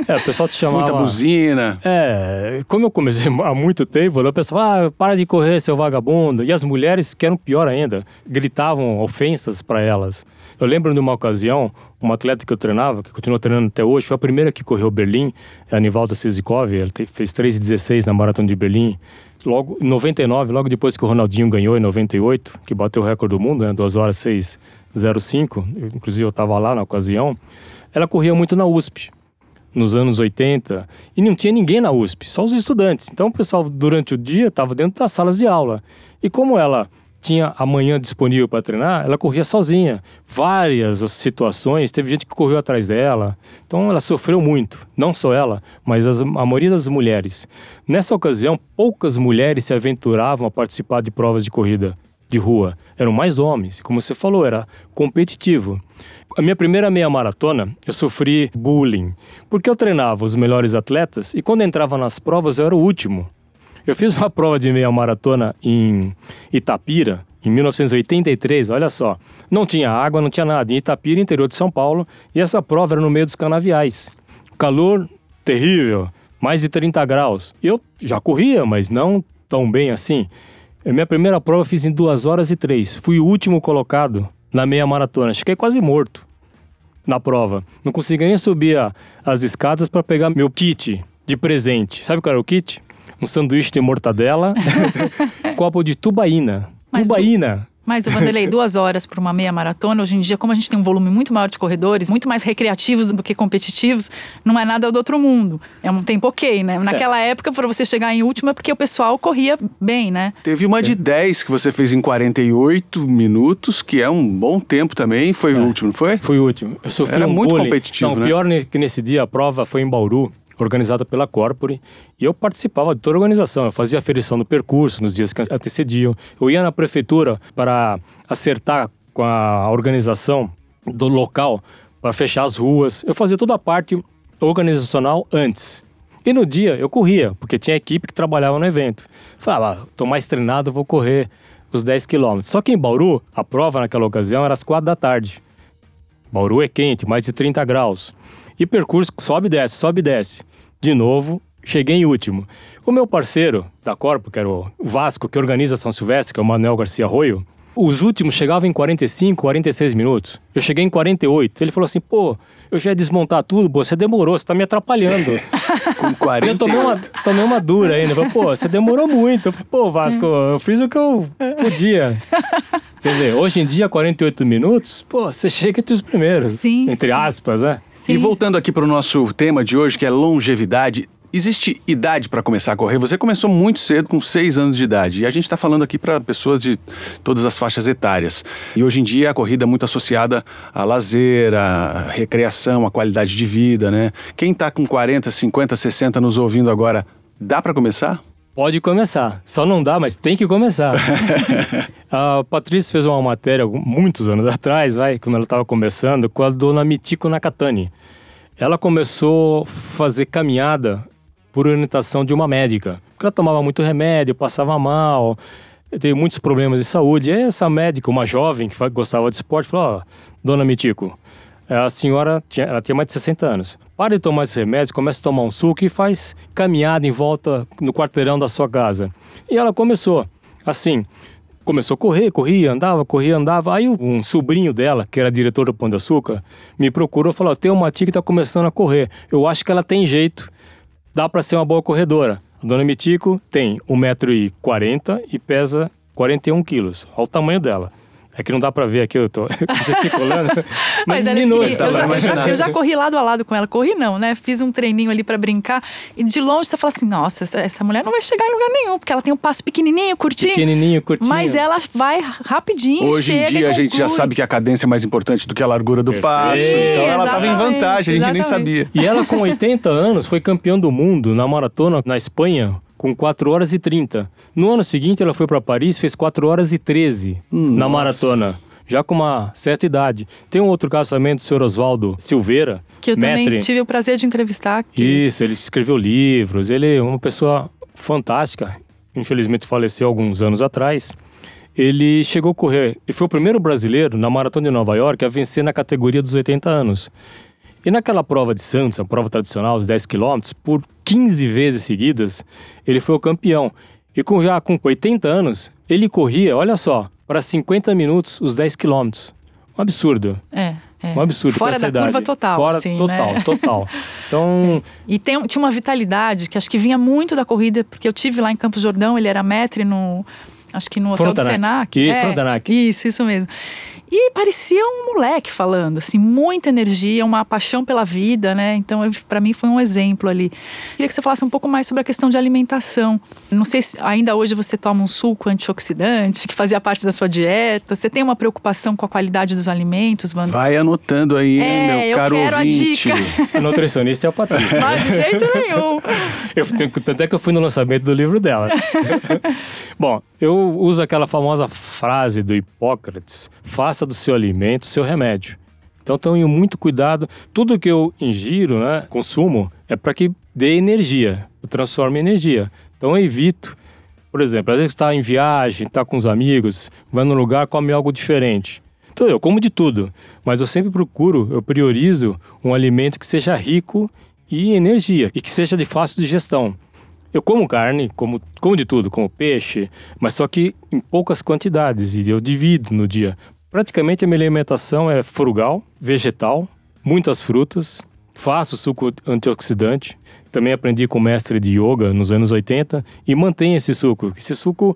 É, o pessoal te chamava... Muita buzina. É, como eu comecei há muito tempo, né, o pessoal, ah, para de correr, seu vagabundo. E as mulheres, que eram pior ainda, gritavam ofensas para elas. Eu lembro de uma ocasião, uma atleta que eu treinava, que continua treinando até hoje, foi a primeira que correu Berlim, a Nivalda Sizikov, ela fez 3,16 na Maratona de Berlim. Logo, em 99, logo depois que o Ronaldinho ganhou, em 98, que bateu o recorde do mundo, né, 2 horas 6 05, inclusive eu estava lá na ocasião, ela corria muito na USP, nos anos 80, e não tinha ninguém na USP, só os estudantes. Então o pessoal, durante o dia, estava dentro das salas de aula. E como ela tinha a manhã disponível para treinar, ela corria sozinha. Várias situações, teve gente que correu atrás dela. Então ela sofreu muito, não só ela, mas as, a maioria das mulheres. Nessa ocasião, poucas mulheres se aventuravam a participar de provas de corrida de rua eram mais homens. Como você falou, era competitivo. A minha primeira meia maratona, eu sofri bullying, porque eu treinava os melhores atletas e quando entrava nas provas eu era o último. Eu fiz uma prova de meia maratona em Itapira, em 1983, olha só. Não tinha água, não tinha nada. Em Itapira, interior de São Paulo, e essa prova era no meio dos canaviais. Calor terrível, mais de 30 graus. Eu já corria, mas não tão bem assim. A minha primeira prova eu fiz em 2 horas e 3. Fui o último colocado na meia maratona. Fiquei quase morto na prova. Não conseguia nem subir a, as escadas para pegar meu kit de presente. Sabe qual era o kit? Um sanduíche de mortadela, copo de tubaína. Mas tubaína. Mas, Vanderlei, duas horas para uma meia maratona, hoje em dia, como a gente tem um volume muito maior de corredores, muito mais recreativos do que competitivos, não é nada do outro mundo. É um tempo ok, né? Naquela é. época, para você chegar em último, é porque o pessoal corria bem, né? Teve uma de é. 10 que você fez em 48 minutos, que é um bom tempo também. Foi é. o último, não foi? Foi o último. Eu sofri Era um muito bullying. competitivo, não, né? pior que nesse dia a prova foi em Bauru organizada pela Corpore, e eu participava de toda a organização. Eu fazia aferição do percurso nos dias que antecediam. Eu ia na prefeitura para acertar com a organização do local, para fechar as ruas. Eu fazia toda a parte organizacional antes. E no dia eu corria, porque tinha equipe que trabalhava no evento. Falava, ah, tô mais treinado, vou correr os 10 quilômetros. Só que em Bauru, a prova naquela ocasião era às 4 da tarde. Bauru é quente, mais de 30 graus. E percurso sobe e desce, sobe e desce. De novo, cheguei em último. O meu parceiro da Corpo, que era o Vasco, que organiza São Silvestre, que é o Manuel Garcia Arroio, os últimos chegavam em 45, 46 minutos. Eu cheguei em 48. Ele falou assim: pô, eu já ia desmontar tudo, pô, você demorou, você tá me atrapalhando. Com 40. Eu tomei uma, tomei uma dura ainda. falei, pô, você demorou muito. Eu falei, pô, Vasco, eu fiz o que eu podia. Você vê, hoje em dia, 48 minutos, pô, você chega entre os primeiros. Sim. Entre sim. aspas, né? Sim. E voltando aqui para o nosso tema de hoje, que é longevidade, Existe idade para começar a correr? Você começou muito cedo, com 6 anos de idade. E a gente está falando aqui para pessoas de todas as faixas etárias. E hoje em dia a corrida é muito associada a lazer, a recreação, a qualidade de vida, né? Quem está com 40, 50, 60 nos ouvindo agora, dá para começar? Pode começar. Só não dá, mas tem que começar. a Patrícia fez uma matéria muitos anos atrás, vai, quando ela estava começando, com a dona Mitiko Nakatani. Ela começou a fazer caminhada por orientação de uma médica. Porque ela tomava muito remédio, passava mal, teve muitos problemas de saúde. E essa médica, uma jovem que gostava de esporte, falou: Ó, oh, dona Mitico, A senhora tinha, ela tinha mais de 60 anos. Para de tomar esse remédio, começa a tomar um suco e faz caminhada em volta no quarteirão da sua casa. E ela começou assim, começou a correr, corria, andava, corria, andava. Aí um sobrinho dela, que era diretor do Pão de Açúcar, me procurou e falou: tem uma tia que está começando a correr. Eu acho que ela tem jeito. Dá para ser uma boa corredora. A dona Mitico tem 1,40m e pesa 41 quilos. O tamanho dela. É que não dá pra ver aqui, eu tô gesticulando. mas mas ela é minúscula. pequenininha. eu, já, eu, já, eu já corri lado a lado com ela. Corri não, né? Fiz um treininho ali pra brincar. E de longe você fala assim, nossa, essa, essa mulher não vai chegar em lugar nenhum. Porque ela tem um passo pequenininho, curtinho. Pequenininho, curtinho. Mas ela vai rapidinho, Hoje em dia a gente já sabe que a cadência é mais importante do que a largura do passo. Então ela estava em vantagem, a gente nem exatamente. sabia. E ela, com 80 anos, foi campeã do mundo na maratona na Espanha com 4 horas e 30. No ano seguinte, ela foi para Paris fez 4 horas e 13 na maratona. Já com uma certa idade. Tem um outro também do senhor Oswaldo Silveira. Que eu também tive o prazer de entrevistar. Que... Isso, ele escreveu livros, ele é uma pessoa fantástica. Infelizmente faleceu alguns anos atrás. Ele chegou a correr, e foi o primeiro brasileiro na Maratona de Nova York a vencer na categoria dos 80 anos. E naquela prova de Santos, a prova tradicional de 10 quilômetros, por 15 vezes seguidas, ele foi o campeão. E com já com 80 anos, ele corria, olha só, para 50 minutos os 10 quilômetros. Um absurdo. É, é. Um absurdo. Fora da curva total. Fora total, né? total. Então, E tem, tinha uma vitalidade que acho que vinha muito da corrida, porque eu tive lá em Campos Jordão, ele era maître no. Acho que no hotel do Frontenac. Senac. Isso, é. Isso, isso mesmo. E parecia um moleque falando, assim, muita energia, uma paixão pela vida, né? Então, para mim foi um exemplo ali. Queria que você falasse um pouco mais sobre a questão de alimentação. Não sei se ainda hoje você toma um suco antioxidante, que fazia parte da sua dieta. Você tem uma preocupação com a qualidade dos alimentos, Wanda? Vai anotando aí, É, meu eu caro quero a ouvinte. dica. a nutricionista é a Patrícia. Mas de jeito nenhum. Eu tenho, tanto é que eu fui no lançamento do livro dela. Bom, eu uso aquela famosa frase do Hipócrates: faça do seu alimento seu remédio. Então tenho muito cuidado. Tudo que eu ingiro, né, consumo, é para que dê energia, transforme em energia. Então eu evito, por exemplo, às vezes está em viagem, está com os amigos, vai num lugar, come algo diferente. Então eu como de tudo, mas eu sempre procuro, eu priorizo um alimento que seja rico e energia e que seja de fácil digestão. Eu como carne, como, como de tudo, como peixe, mas só que em poucas quantidades e eu divido no dia. Praticamente a minha alimentação é frugal, vegetal, muitas frutas, faço suco antioxidante. Também aprendi com o mestre de yoga nos anos 80 e mantenho esse suco. Esse suco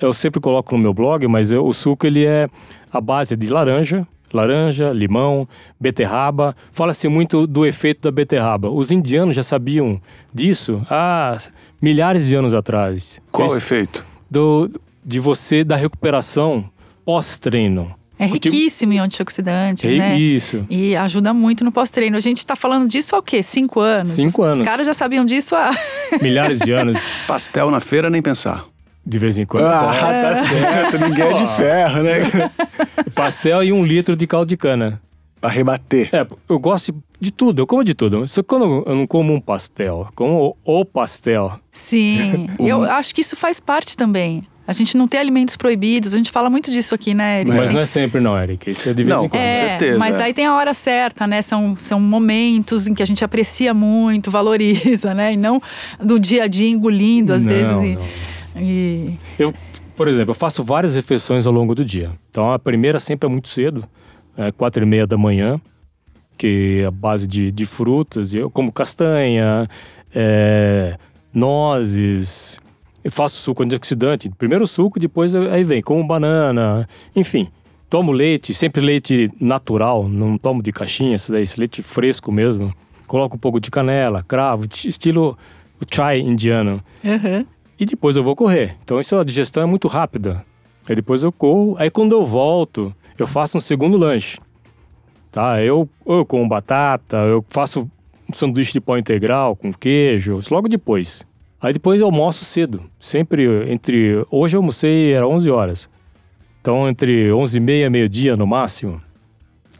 eu sempre coloco no meu blog, mas eu- o suco ele é a base de laranja, laranja, limão, beterraba. Fala-se muito do efeito da beterraba. Os indianos já sabiam disso há milhares de anos atrás. Qual o Esse- efeito? do, de você da recuperação pós-treino. É riquíssimo em antioxidantes, Tipo, né? Isso. E ajuda muito no pós-treino. A gente está falando disso há o quê? Cinco anos? Cinco Os- anos. Os caras já sabiam disso há. Milhares de anos, Pastel na feira, nem pensar. de vez em quando. Ah, tá certo. Ninguém é de ferro, né? Pastel e um litro de caldo de cana. Pra rebater. É, eu gosto de tudo, eu como de tudo. Só quando eu não como um pastel, eu como o pastel. Sim. Eu acho que isso faz parte também. A gente não tem alimentos proibidos. A gente fala muito disso aqui, né, Eric? Mas não é sempre não, Eric. Isso é de vez Não, em quando. com É, certeza, mas é. daí tem a hora certa, né? São, são momentos em que a gente aprecia muito, valoriza, né? E não do dia a dia engolindo, às Não, vezes. e- não. e... Eu, por exemplo, eu faço várias refeições ao longo do dia. Então a primeira sempre é muito cedo, é quatro e meia da manhã, que é a base de, de frutas. Eu como castanha, é, nozes. Eu faço suco antioxidante. Primeiro suco, depois aí vem como banana, enfim. Tomo leite, sempre leite natural, não tomo de caixinha, esse daí, esse leite fresco mesmo. Coloco um pouco de canela, cravo, estilo o chai indiano Uhum. e depois eu vou correr. Então isso a digestão é muito rápida. Aí depois eu corro, aí quando eu volto, eu faço um segundo lanche. Tá? Eu eu como batata, eu faço um sanduíche de pão integral com queijo, logo depois. Aí depois eu almoço cedo, sempre entre hoje eu almocei era 11 horas. Então entre 11 e meia, meio-dia no máximo.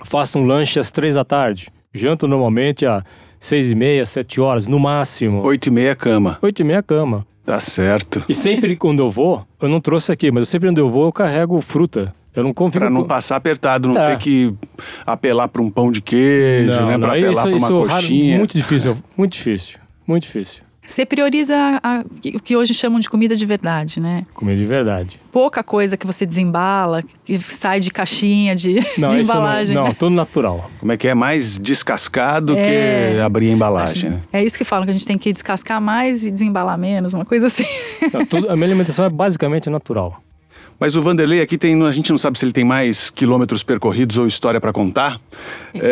Faço um lanche às 3 da tarde. Janto normalmente às 6 e meia, 7 horas no máximo. Oito e meia, cama. 8 e meia cama. Tá certo. E sempre quando eu vou, eu não trouxe aqui, mas sempre quando eu vou, eu carrego fruta. Eu não confio Pra não passar apertado, não É. ter que apelar pra um pão de queijo, né? Pra apelar isso, pra uma isso raro- coxinha. muito difícil, muito difícil, muito difícil. Você prioriza a- o que hoje chamam de comida de verdade, né? Comer de verdade. Pouca coisa que você desembala, que sai de caixinha, de, Não, de isso embalagem. não, não, tudo natural. Como é que é? Mais descascado É. que abrir a embalagem, né? É isso que falam, que a gente tem que descascar mais e desembalar menos, uma coisa assim. Não, tudo- a minha alimentação é basicamente natural. Mas o Vanderlei aqui tem, a gente não sabe se ele tem mais quilômetros percorridos ou história pra contar.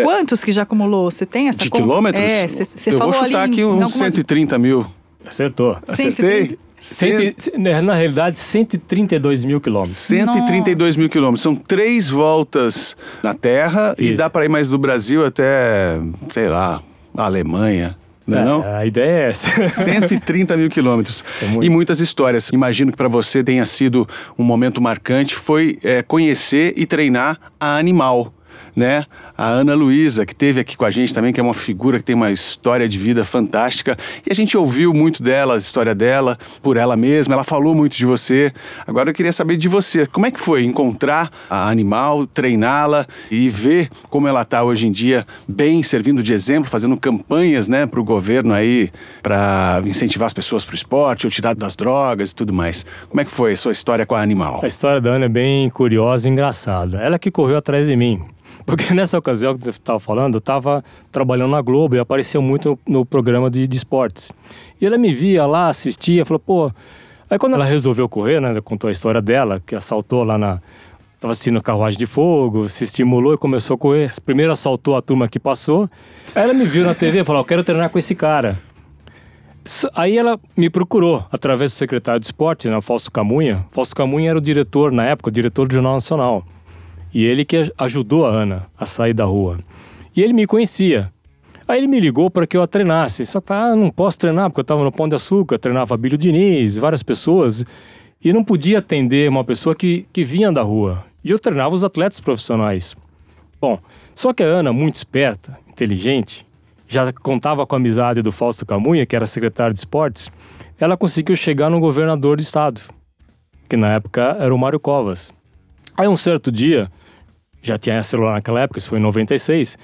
Quantos que já acumulou? Você tem essa De conta? quilômetros? É, você falou vou chutar ali aqui uns algumas- 130 mil. Acertou. Acertei? Cento, e- né, na realidade, 132 mil quilômetros. 132 mil quilômetros. São três voltas na Terra e Isso. dá para ir mais do Brasil até, sei lá, a Alemanha. Não é, É, não? A ideia é essa. 130 mil quilômetros. É muito. E muitas histórias. Imagino que para você tenha sido um momento marcante foi é, conhecer e treinar a animal. Né? A Ana Luísa, que esteve aqui com a gente também, que é uma figura que tem uma história de vida fantástica. E a gente ouviu muito dela, a história dela, por ela mesma. Ela falou muito de você. Agora eu queria saber de você. Como é que foi encontrar a animal, treiná-la e ver como ela está hoje em dia, bem, servindo de exemplo, fazendo campanhas né, para o governo aí, para incentivar as pessoas para o esporte, ou tirar das drogas e tudo mais. Como é que foi a sua história com a animal? A história da Ana é bem curiosa e engraçada. Ela que correu atrás de mim. Porque nessa ocasião que você estava falando, eu estava trabalhando na Globo e apareceu muito no, no programa de, de esportes. E ela me via lá, assistia, falou, pô. Aí quando ela resolveu correr, né, contou a história dela, que assaltou lá na. Estava assistindo carruagem de fogo, se estimulou e começou a correr. Primeiro assaltou a turma que passou. Aí ela me viu na TV e falou: Eu quero treinar com esse cara. Aí ela me procurou através do secretário de esporte, né, o Fausto Camunha. Fausto Camunha era o diretor, na época, o diretor do Jornal Nacional. E ele que aj- ajudou a Ana a sair da rua. E ele me conhecia. Aí ele me ligou para que eu a treinasse. Só que ah, não posso treinar, porque eu estava no Pão de Açúcar, treinava Bílio Diniz, várias pessoas. E não podia atender uma pessoa que, que vinha da rua. E eu treinava os atletas profissionais. Bom, só que a Ana, muito esperta, inteligente, já contava com a amizade do Fausto Camunha, que era secretário de esportes, ela conseguiu chegar no governador do estado, que na época era o Mário Covas. Aí um certo dia, já tinha celular naquela época, isso foi em 96,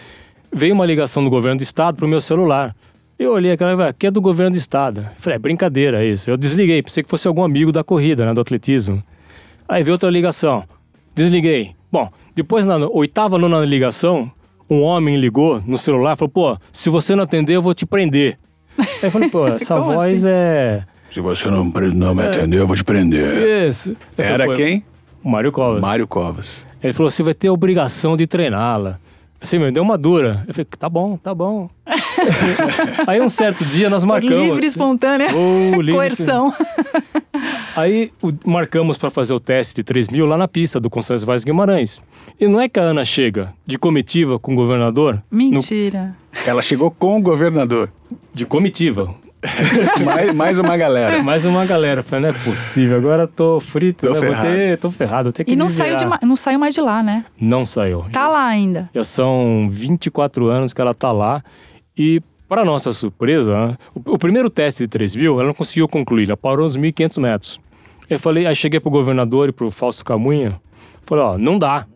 veio uma ligação do governo do estado pro meu celular. Eu olhei aquela, "Ué, aqui é do governo do estado. Eu falei, é brincadeira isso. Eu desliguei, pensei que fosse algum amigo da corrida, né, do atletismo. Aí veio outra ligação. Desliguei. Bom, depois na oitava, nona ligação, um homem ligou no celular e falou: pô, se você não atender, eu vou te prender. Aí eu falei: pô, essa voz assim? é. Se você não, não me atender, eu vou te prender. Isso. Falei, Era "Pô, quem? O Mário Covas. Mário Covas. Ele falou: você vai ter a obrigação de treiná-la. Assim, me deu uma dura. Eu falei: tá bom, tá bom. Aí um certo dia nós Por marcamos. livre, espontânea Oh, livre, coerção. Aí o- marcamos para fazer o teste de 3 mil lá na pista do Constância Vaz Guimarães. E não é que a Ana chega de comitiva com o governador? Mentira. Ela chegou com o governador. No- de comitiva. mais, mais uma galera. Mais uma galera. Falei, não é possível, agora tô frito, Tô né? Vou ferrado. ter, tô ferrado, vou ter que E não saiu, de não saiu mais de lá, né? Não saiu. Tá lá ainda. Já são 24 anos que ela tá lá. E, para nossa surpresa, o, o primeiro teste de 3 mil, ela não conseguiu concluir, ela parou nos 1.500 metros. Eu falei, aí cheguei pro governador e pro Fausto Camunha, falei, ó, não dá.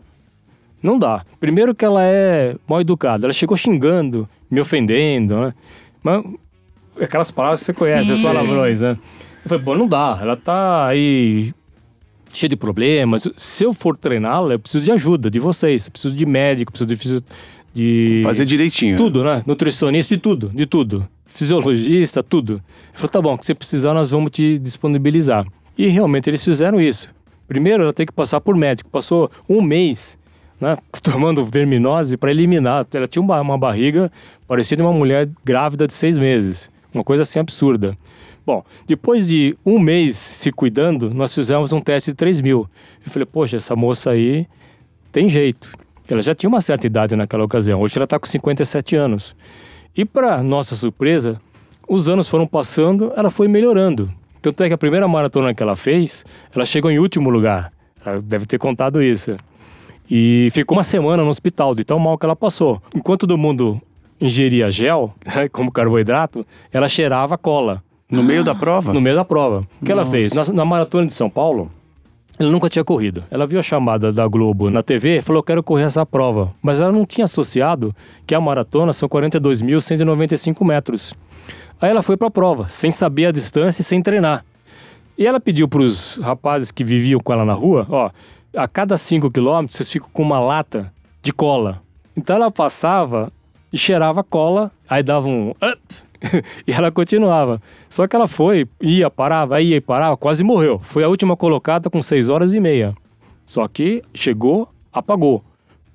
Não dá. Primeiro que ela é mal educada, ela chegou xingando, me ofendendo, né? Mas aquelas palavras que você conhece, Sim. as palavrões, né? Eu falei, pô, não dá, ela tá aí cheia de problemas. Se eu for treiná-la, eu preciso de ajuda de vocês. Eu preciso de médico, preciso de, fisio- de Fazer direitinho. tudo, né? Nutricionista, de tudo, de tudo. Fisiologista, tudo. Ele falou, tá bom, o que você precisar, nós vamos te disponibilizar. E realmente eles fizeram isso. Primeiro, ela tem que passar por médico. Passou um mês, né? Tomando verminose para eliminar. Ela tinha uma, uma barriga parecida uma mulher grávida de seis meses. Uma coisa assim absurda. Bom, depois de um mês se cuidando, nós fizemos um teste de 3 mil. Eu falei, poxa, essa moça aí tem jeito. Ela já tinha uma certa idade naquela ocasião. Hoje ela está com 57 anos. E para nossa surpresa, os anos foram passando, ela foi melhorando. Tanto é que a primeira maratona que ela fez, ela chegou em último lugar. Ela deve ter contado isso. E ficou uma semana no hospital, de tão mal que ela passou. Enquanto todo mundo ingeria gel, como carboidrato, ela cheirava cola No meio da prova? no meio da prova. O que ela fez? Na, na maratona de São Paulo, Ela nunca tinha corrido. Ela viu a chamada da Globo na TV e falou: Eu quero correr essa prova. Mas ela não tinha associado que a maratona são 42.195 metros. Aí ela foi para a prova, sem saber a distância e sem treinar. E ela pediu para os rapazes que viviam com ela na rua: Ó, a cada 5 quilômetros vocês ficam com uma lata de cola. Então ela passava e cheirava cola, aí dava um up, e ela continuava. Só que ela foi, ia, parava, ia e parava, quase morreu. Foi a última colocada com 6 horas e meia. Só que chegou, apagou.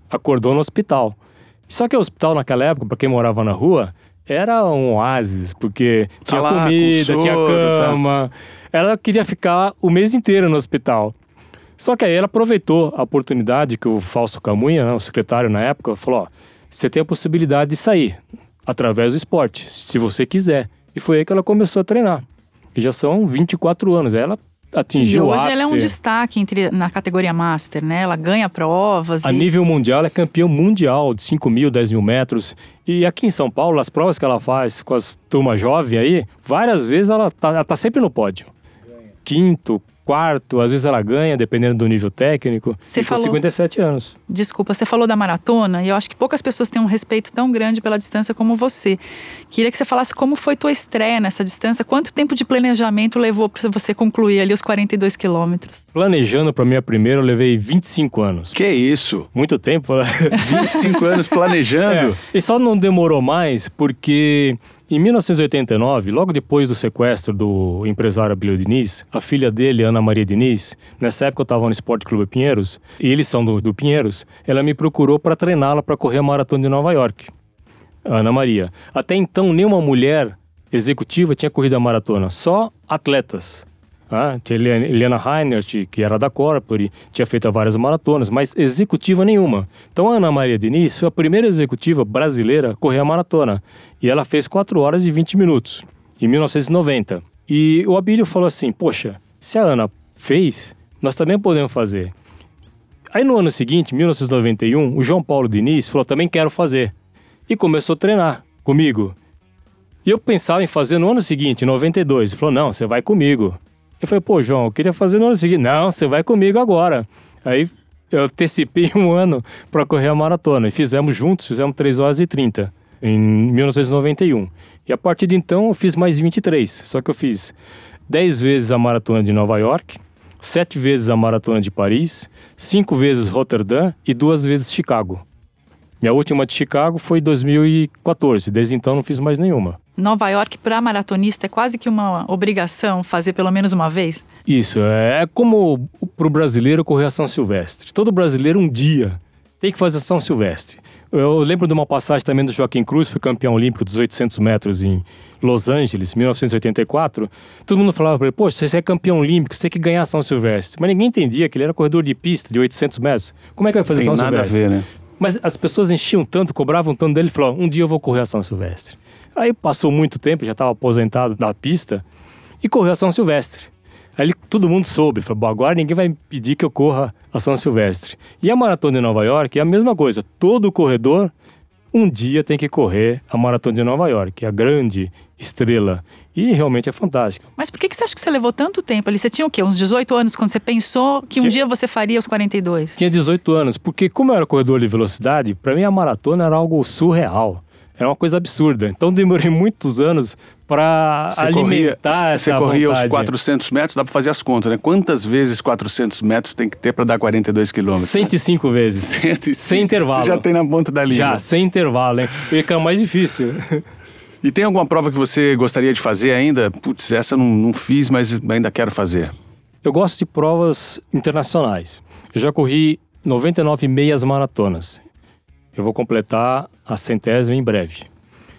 Acordou no hospital. Só que o hospital naquela época, para quem morava na rua, era um oásis, porque tinha lá, comida, com tinha soro, tá. cama. Ela queria ficar o mês inteiro no hospital. Só que aí ela aproveitou a oportunidade que o Fausto Camunha, né, o secretário na época, falou: ó, você tem a possibilidade de sair através do esporte, se você quiser. E foi aí que ela começou a treinar. E já são 24 anos. Ela E atingiu o hoje ápice. ela é um destaque entre, na categoria Master, né? Ela ganha provas. A e... nível mundial, ela é campeã mundial de 5 mil, 10 mil metros. E aqui em São Paulo, as provas que ela faz com as turma jovem aí, várias vezes ela tá, ela tá sempre no pódio. Quinto, quarto, às vezes ela ganha, dependendo do nível técnico. Você falou- 57 anos. Desculpa, você falou da maratona e eu acho que poucas pessoas têm um respeito tão grande pela distância como você. Queria que você falasse como foi tua estreia nessa distância, quanto tempo de planejamento levou para você concluir ali os 42 quilômetros? Planejando para minha primeira, eu levei 25 anos. Que isso? Muito tempo, né? 25 anos planejando? É, e só não demorou mais porque em 1989, logo depois do sequestro do empresário Abílio Diniz, a filha dele, Ana Maria Diniz, nessa época eu estava no Esporte Clube Pinheiros, e eles são do, do Pinheiros, ela me procurou para treiná-la para correr a maratona de Nova York. Ana Maria. Até então, nenhuma mulher executiva tinha corrido a maratona, só atletas. Ah, tinha Helena Reinert, que era da Corpore, tinha feito várias maratonas, mas executiva nenhuma. Então a Ana Maria Diniz foi a primeira executiva brasileira a correr a maratona. E ela fez 4 horas e 20 minutos, em 1990. E o Abílio falou assim: Poxa, se a Ana fez, nós também podemos fazer. Aí no ano seguinte, 1991, o João Paulo Diniz falou: Também quero fazer. E começou a treinar comigo. E eu pensava em fazer no ano seguinte, em 92. Ele falou: Não, você vai comigo. Eu falei: Pô, João, eu queria fazer no ano seguinte. Não, você vai comigo agora. Aí eu antecipei um ano para correr a maratona. E fizemos juntos, fizemos 3 horas e 30, em 1991. E a partir de então eu fiz mais 23. Só que eu fiz 10 vezes a maratona de Nova York, 7 vezes a maratona de Paris, 5 vezes Rotterdam e duas vezes Chicago. Minha última de Chicago foi em 2014, desde então não fiz mais nenhuma. Nova York para maratonista é quase que uma obrigação fazer pelo menos uma vez. Isso, é como para o brasileiro correr a São Silvestre. Todo brasileiro um dia tem que fazer São Silvestre. Eu lembro de uma passagem também do Joaquim Cruz, foi campeão olímpico dos 800 metros em Los Angeles, 1984. Todo mundo falava para ele, poxa, você é campeão olímpico, você tem que ganhar São Silvestre. Mas ninguém entendia que ele era corredor de pista de 800 metros. Como é que vai fazer Tem São nada a Silvestre? ver, né? Mas as pessoas enchiam tanto, cobravam tanto dele, ele falou: um dia eu vou correr a São Silvestre. Aí passou muito tempo, já estava aposentado da pista, e correu a São Silvestre. Aí ele- todo mundo soube, falou: agora ninguém vai pedir que eu corra a São Silvestre. E a maratona de Nova York é a mesma coisa. Todo corredor um dia tem que correr a maratona de Nova York, é a grande estrela. E realmente é fantástica. Mas por que, que você acha que você levou tanto tempo ali? Você tinha o quê? Uns 18 anos quando você pensou que um Tinha- dia você faria os 42? Tinha 18 anos, porque como eu era corredor de velocidade, para mim a maratona era algo surreal. Era uma coisa absurda. Então demorei muitos anos para Você corria, alimentar você essa corria os vontade. 400 metros, dá pra fazer as contas, né? Quantas vezes 400 metros tem que ter pra dar 42 quilômetros? 105 vezes. 105. Sem intervalo. Você já tem na ponta da língua. Já, sem intervalo, hein? Que é o mais difícil. E tem alguma prova que você gostaria de fazer ainda? Putz, essa eu não, não fiz, mas ainda quero fazer. Eu gosto de provas internacionais. Eu já corri 99 meias maratonas. Eu vou completar a centésima em breve.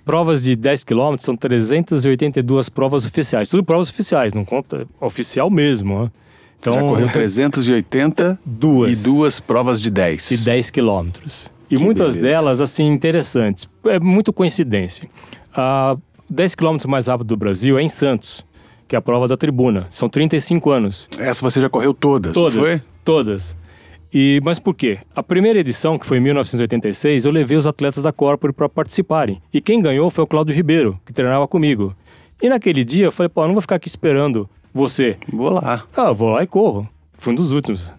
Provas de 10 quilômetros são 382 provas oficiais. Tudo provas oficiais, não conta oficial mesmo. Né? Então, já correu 380 duas. e duas provas de 10. de 10 quilômetros. E Que muitas beleza. delas, assim, interessantes. É muito coincidência. A 10 quilômetros mais rápido do Brasil é em Santos, que é a prova da tribuna. São 35 anos. Essa você já correu todas, Todas. foi? Todas. E, mas por quê? A primeira edição, que foi em 1986, eu levei os atletas da Corpore para participarem. E quem ganhou foi o Cláudio Ribeiro, que treinava comigo. E naquele dia eu falei, pô, eu não vou ficar aqui esperando você. Vou lá. Ah, vou lá e corro. Fui um dos últimos.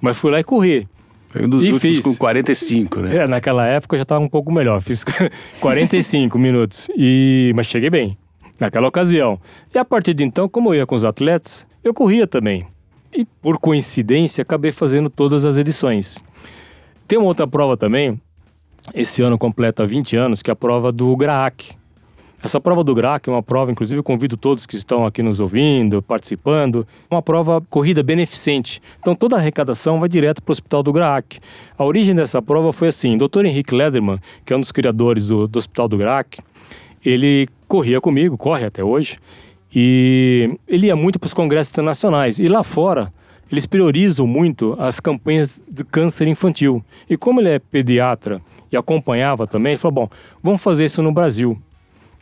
Mas fui lá e corri. Foi um dos E últimos fiz. com 45, né? É, naquela época eu já estava um pouco melhor. Fiz 45 minutos. E... Mas cheguei bem, naquela ocasião. E a partir de então, como eu ia com os atletas, eu corria também. E por coincidência, acabei fazendo todas as edições. Tem uma outra prova também, esse ano completa 20 anos, que é a prova do GRAAC. Essa prova do GRAAC é uma prova, inclusive convido todos que estão aqui nos ouvindo, participando, uma prova corrida beneficente. Então toda a arrecadação vai direto para o Hospital do GRAAC. A origem dessa prova foi assim, o Dr. Henrique Lederman, que é um dos criadores do, do Hospital do GRAAC, ele corria comigo, corre até hoje, e ele ia muito para os congressos internacionais. E lá fora, eles priorizam muito as campanhas do câncer infantil. E como ele é pediatra e acompanhava também, ele falou: bom, vamos fazer isso no Brasil.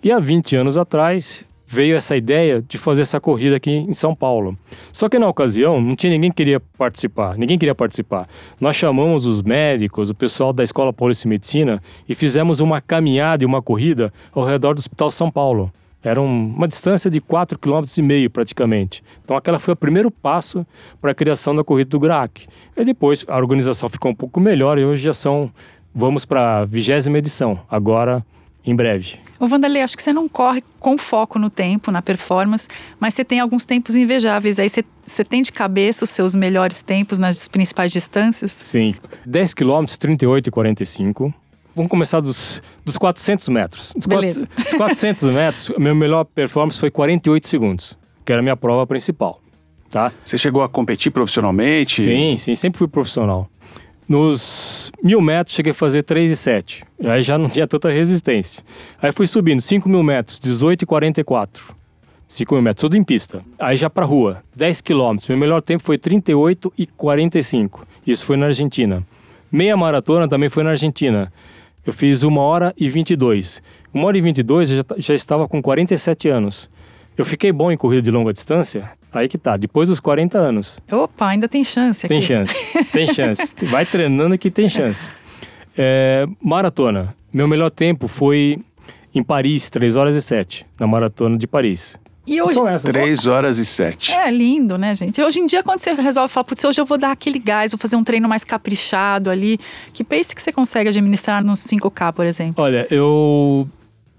E há 20 anos atrás veio essa ideia de fazer essa corrida aqui em São Paulo. Só que na ocasião não tinha ninguém que queria participar, ninguém queria participar. Nós chamamos os médicos, o pessoal da Escola Paulista de Medicina e fizemos uma caminhada e uma corrida ao redor do Hospital São Paulo. Era um- uma distância de 4,5 km praticamente. Então aquela foi o primeiro passo para a criação da corrida do GRAC. E depois a organização ficou um pouco melhor e hoje já são vamos para a vigésima edição, agora em breve. Ô Vanderlei, acho que você não corre com foco no tempo, na performance, mas você tem alguns tempos invejáveis. Aí você, você tem de cabeça os seus melhores tempos nas principais distâncias? Sim. 10 km, 38 e 45. Vamos começar dos, dos 400 metros. Dos Beleza. quatro- Dos 400 metros, a minha melhor performance foi 48 segundos, que era a minha prova principal. Tá? Você chegou a competir profissionalmente? Sim, sim, sempre fui profissional. Nos mil metros cheguei a fazer 3 e 7. Aí já não tinha tanta resistência. Aí fui subindo 5 mil metros, 18 e 44. 5 mil metros, tudo em pista. Aí já pra rua, 10 quilômetros. Meu melhor tempo foi 38 e 45. Isso foi na Argentina. Meia maratona também foi na Argentina. Eu fiz 1 hora e 22. 1 hora e 22 eu já, já estava com 47 anos. Eu fiquei bom em corrida de longa distância? Aí que tá, depois dos 40 anos. Opa, ainda tem chance aqui. Tem chance, tem chance. Vai treinando que tem chance. É, maratona. Meu melhor tempo foi em Paris, 3 horas e 7, na maratona de Paris. E hoje. São essas. 3 horas e 7. É lindo, né, gente? Hoje em dia, quando você resolve falar, putz, hoje eu vou dar aquele gás, vou fazer um treino mais caprichado ali, que pace que você consegue administrar nos 5K, por exemplo? Olha, eu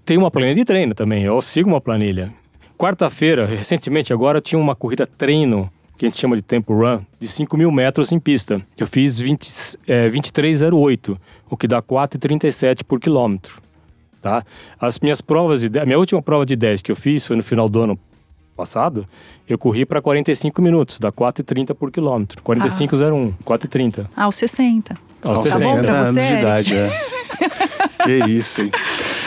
tenho uma planilha de treino também, eu sigo uma planilha. Quarta-feira, recentemente agora, tinha uma corrida treino, que a gente chama de tempo run, de 5 mil metros em pista. Eu fiz 20, é, 23,08, o que dá 4,37 por quilômetro. Tá? As minhas provas, de, a minha última prova de 10 que eu fiz foi no final do ano passado, eu corri para 45 minutos, dá 4,30 por quilômetro. 45,01, 4,30. Ah, os 60. Aos Aos Tá bom 60. pra anos você, de Eric? idade, é. que isso, hein?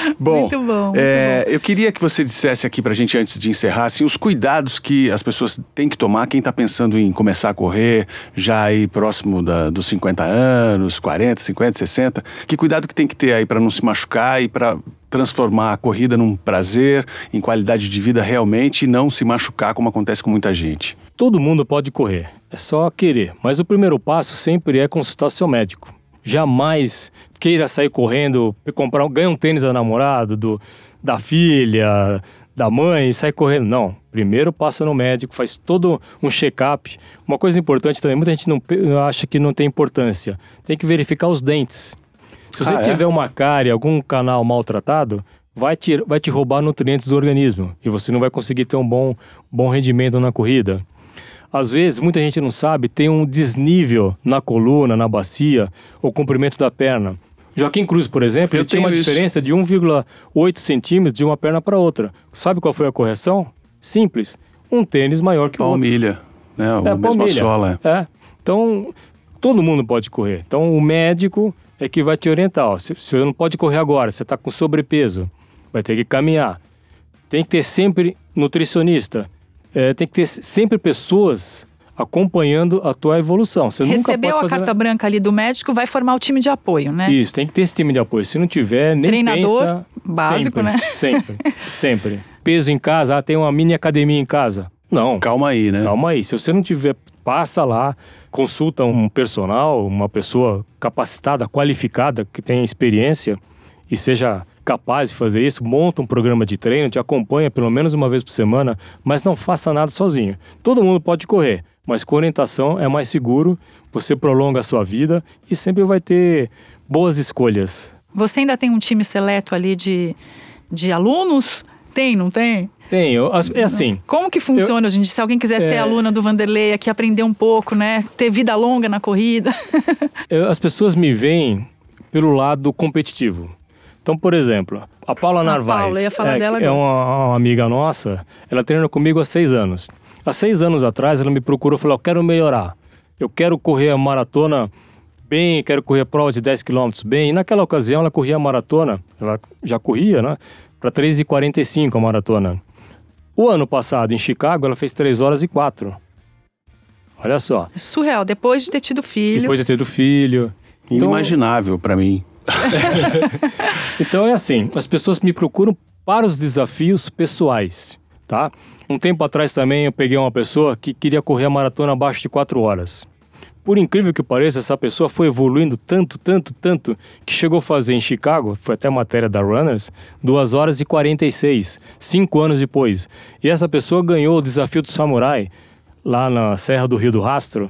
Bom, Muito bom, muito é, eu queria que você dissesse aqui pra gente, antes de encerrar, assim, os cuidados que as pessoas têm que tomar, quem tá pensando em começar a correr, já aí próximo da- dos 50 anos, 40, 50, 60. Que cuidado que tem que ter aí pra não se machucar e pra transformar a corrida num prazer, em qualidade de vida realmente e não se machucar como acontece com muita gente. Todo mundo pode correr, é só querer. Mas o primeiro passo sempre é consultar seu médico. Jamais queira sair correndo, comprar, um- ganhar um tênis da namorada, do, da filha, da mãe e sair correndo. Não. Primeiro passa no médico, faz todo um check-up. Uma coisa importante também, muita gente não acha que não tem importância. Tem que verificar os dentes. Se você Ah, é? tiver uma cárie, algum canal maltratado, vai te, vai te roubar nutrientes do organismo e você não vai conseguir ter um bom, bom rendimento na corrida. Às vezes, muita gente não sabe, tem um desnível na coluna, na bacia, ou comprimento da perna. Joaquim Cruz, por exemplo, Eu ele tinha uma isso. diferença de 1,8 centímetros de uma perna para outra. Sabe qual foi a correção? Simples. Um tênis maior que o outro. Palmilha, né? O É, palmilha. sola. É. Então, todo mundo pode correr. Então, o médico é que vai te orientar. ó. Se- Você não pode correr agora, você está com sobrepeso, vai ter que caminhar. Tem que ter sempre nutricionista. É, tem que ter sempre pessoas acompanhando a tua evolução. Você nunca Recebeu pode a fazer... carta branca ali do médico, vai formar o time de apoio, né? Isso, tem que ter esse time de apoio. Se não tiver, nem Treinador pensa... básico, sempre, né? Sempre, sempre. Peso em casa, ah, tem uma mini academia em casa. Não, Calma aí, né? Calma aí, se você não tiver, passa lá, consulta um personal, uma pessoa capacitada, qualificada, que tenha experiência e seja capaz de fazer isso, monta um programa de treino, te acompanha pelo menos uma vez por semana, mas não faça nada sozinho. Todo mundo pode correr, mas com orientação é mais seguro, você prolonga a sua vida e sempre vai ter boas escolhas. Você ainda tem um time seleto ali de, de alunos? Tem, não tem? Tenho. É assim. Como que funciona eu, hoje em dia? Se alguém quiser é, ser aluna do Vanderlei aqui, aprender um pouco, né? Ter vida longa na corrida. eu, as pessoas me veem pelo lado competitivo. Então, por exemplo, a Paula a Narvaez Paula, ia falar é, dela é uma, uma, amiga nossa, ela treina comigo há seis anos. Há seis anos atrás, ela me procurou e falou: Eu quero melhorar. Eu quero correr a maratona bem, quero correr a prova de 10 km bem. E naquela ocasião, ela corria a maratona, ela já corria, né? Para 3h45 a maratona. O ano passado, em Chicago, ela fez 3 horas e 4. Olha só. É surreal, depois de ter tido filho. Depois de ter tido filho. Inimaginável então... para mim. então é assim, as pessoas me procuram para os desafios pessoais, tá? Um tempo atrás também eu peguei uma pessoa que queria correr a maratona abaixo de 4 horas. Por incrível que pareça, essa pessoa foi evoluindo tanto, tanto, tanto, que chegou a fazer em Chicago, foi até matéria da Runners, 2 horas e 46, 5 anos depois. E essa pessoa ganhou o desafio do samurai, lá na Serra do Rio do Rastro.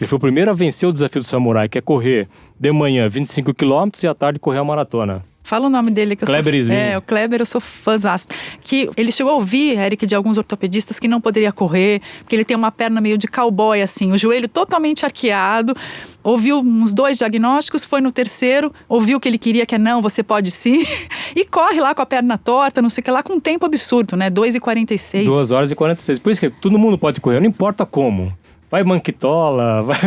Ele foi o primeiro a vencer o desafio do samurai, que é correr de manhã 25 km e à tarde correr a maratona. Fala o nome dele que eu Kleber sou. É, o Kleber, eu sou fãzaço. Que ele chegou a ouvir, Eric, de alguns ortopedistas que não poderia correr, porque ele tem uma perna meio de cowboy, assim, o joelho totalmente arqueado. Ouviu uns dois diagnósticos, foi no terceiro, ouviu o que ele queria, que é não, você pode sim, e corre lá com a perna torta, não sei o que lá, com um tempo absurdo, né? 2 e 46. 2 horas e 46. Por isso que todo mundo pode correr, não importa como vai manquitola, vai.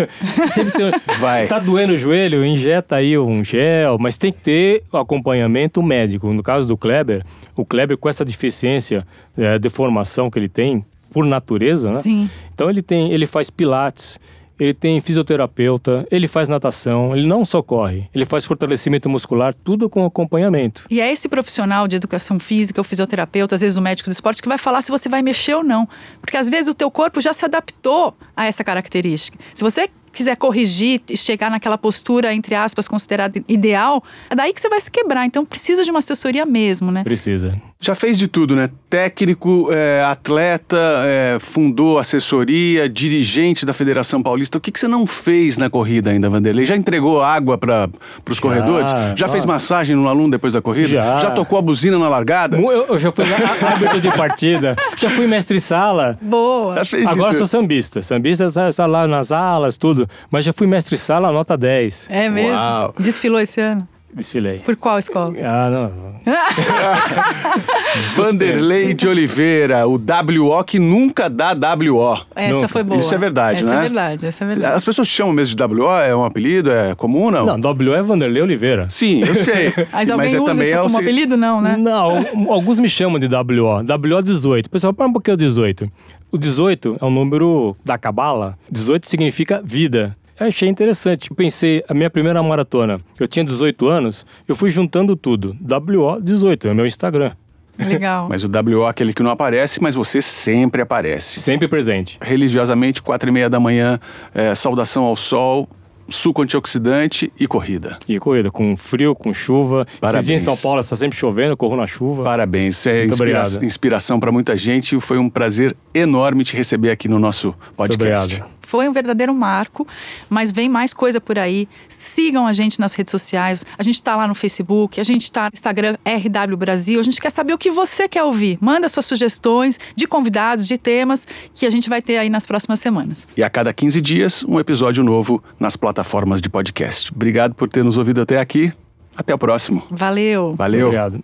Sempre tem, vai. Tá doendo o joelho, injeta aí um gel, mas tem que ter o acompanhamento médico. No caso do Kleber, o Kleber com essa deficiência, é, deformação que ele tem, por natureza, né? Sim. Então ele tem, ele faz pilates, ele tem fisioterapeuta, ele faz natação, ele não só corre, ele faz fortalecimento muscular, tudo com acompanhamento. E é esse profissional de educação física, o fisioterapeuta, às vezes o médico do esporte, que vai falar se você vai mexer ou não. Porque às vezes o teu corpo já se adaptou a essa característica. Se você quiser corrigir e chegar naquela postura, entre aspas, considerada ideal, é daí que você vai se quebrar. Então precisa de uma assessoria mesmo, né? Precisa. Já fez de tudo, né? Técnico, é, atleta, é, fundou assessoria, dirigente da Federação Paulista. O que, que você não fez na corrida ainda, Vanderlei? Já entregou água para os corredores? Já fez massagem no aluno depois da corrida? Já. Já tocou a buzina na largada? Eu, eu já fui árbitro de partida, já fui mestre sala. Boa. Já fez Agora de sou tudo. sambista. Sambista está tá lá nas alas, tudo. Mas já fui mestre sala, nota 10. É mesmo? Uau. Desfilou esse ano? Desfilei. Por qual escola? Ah, não. Vanderlei de Oliveira, o WO que nunca dá WO. Essa Nunca. foi boa. Isso é verdade, essa né? Essa é verdade, essa é verdade. As pessoas chamam mesmo de WO? É um apelido? É comum não? Não, W é Vanderlei Oliveira. Sim, eu sei. Mas alguém é usa também isso é o como se- apelido? Não, né? Não, alguns me chamam de WO. WO 18. Pessoal, para um pouquinho o 18. O 18 é um número da cabala. 18 significa vida. Eu achei interessante. Eu pensei, a minha primeira maratona, eu tinha 18 anos, eu fui juntando tudo. WO 18 é meu Instagram. Legal. Mas o WO é aquele que não aparece, mas você sempre aparece. Sempre presente. Religiosamente, quatro e meia da manhã, é, saudação ao sol, suco antioxidante e corrida. E corrida, com frio, com chuva. Parabéns. Esses dias em São Paulo está sempre chovendo, corro na chuva. Parabéns, isso é Muito inspira inspiração para muita gente. Foi um prazer enorme te receber aqui no nosso Muito podcast. obrigado. Foi um verdadeiro marco, mas vem mais coisa por aí. Sigam a gente nas redes sociais. A gente está lá no Facebook, a gente está no Instagram RW Brasil. A gente quer saber o que você quer ouvir. Manda suas sugestões de convidados, de temas que a gente vai ter aí nas próximas semanas. E a cada 15 dias, um episódio novo nas plataformas de podcast. Obrigado por ter nos ouvido até aqui. Até o próximo. Valeu. Valeu. Obrigado.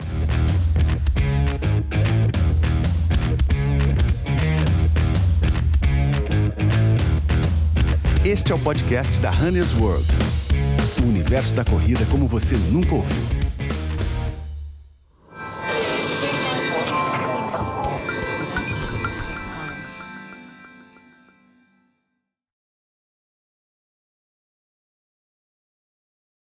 Este é o podcast da Runners World. O universo da corrida como você nunca ouviu.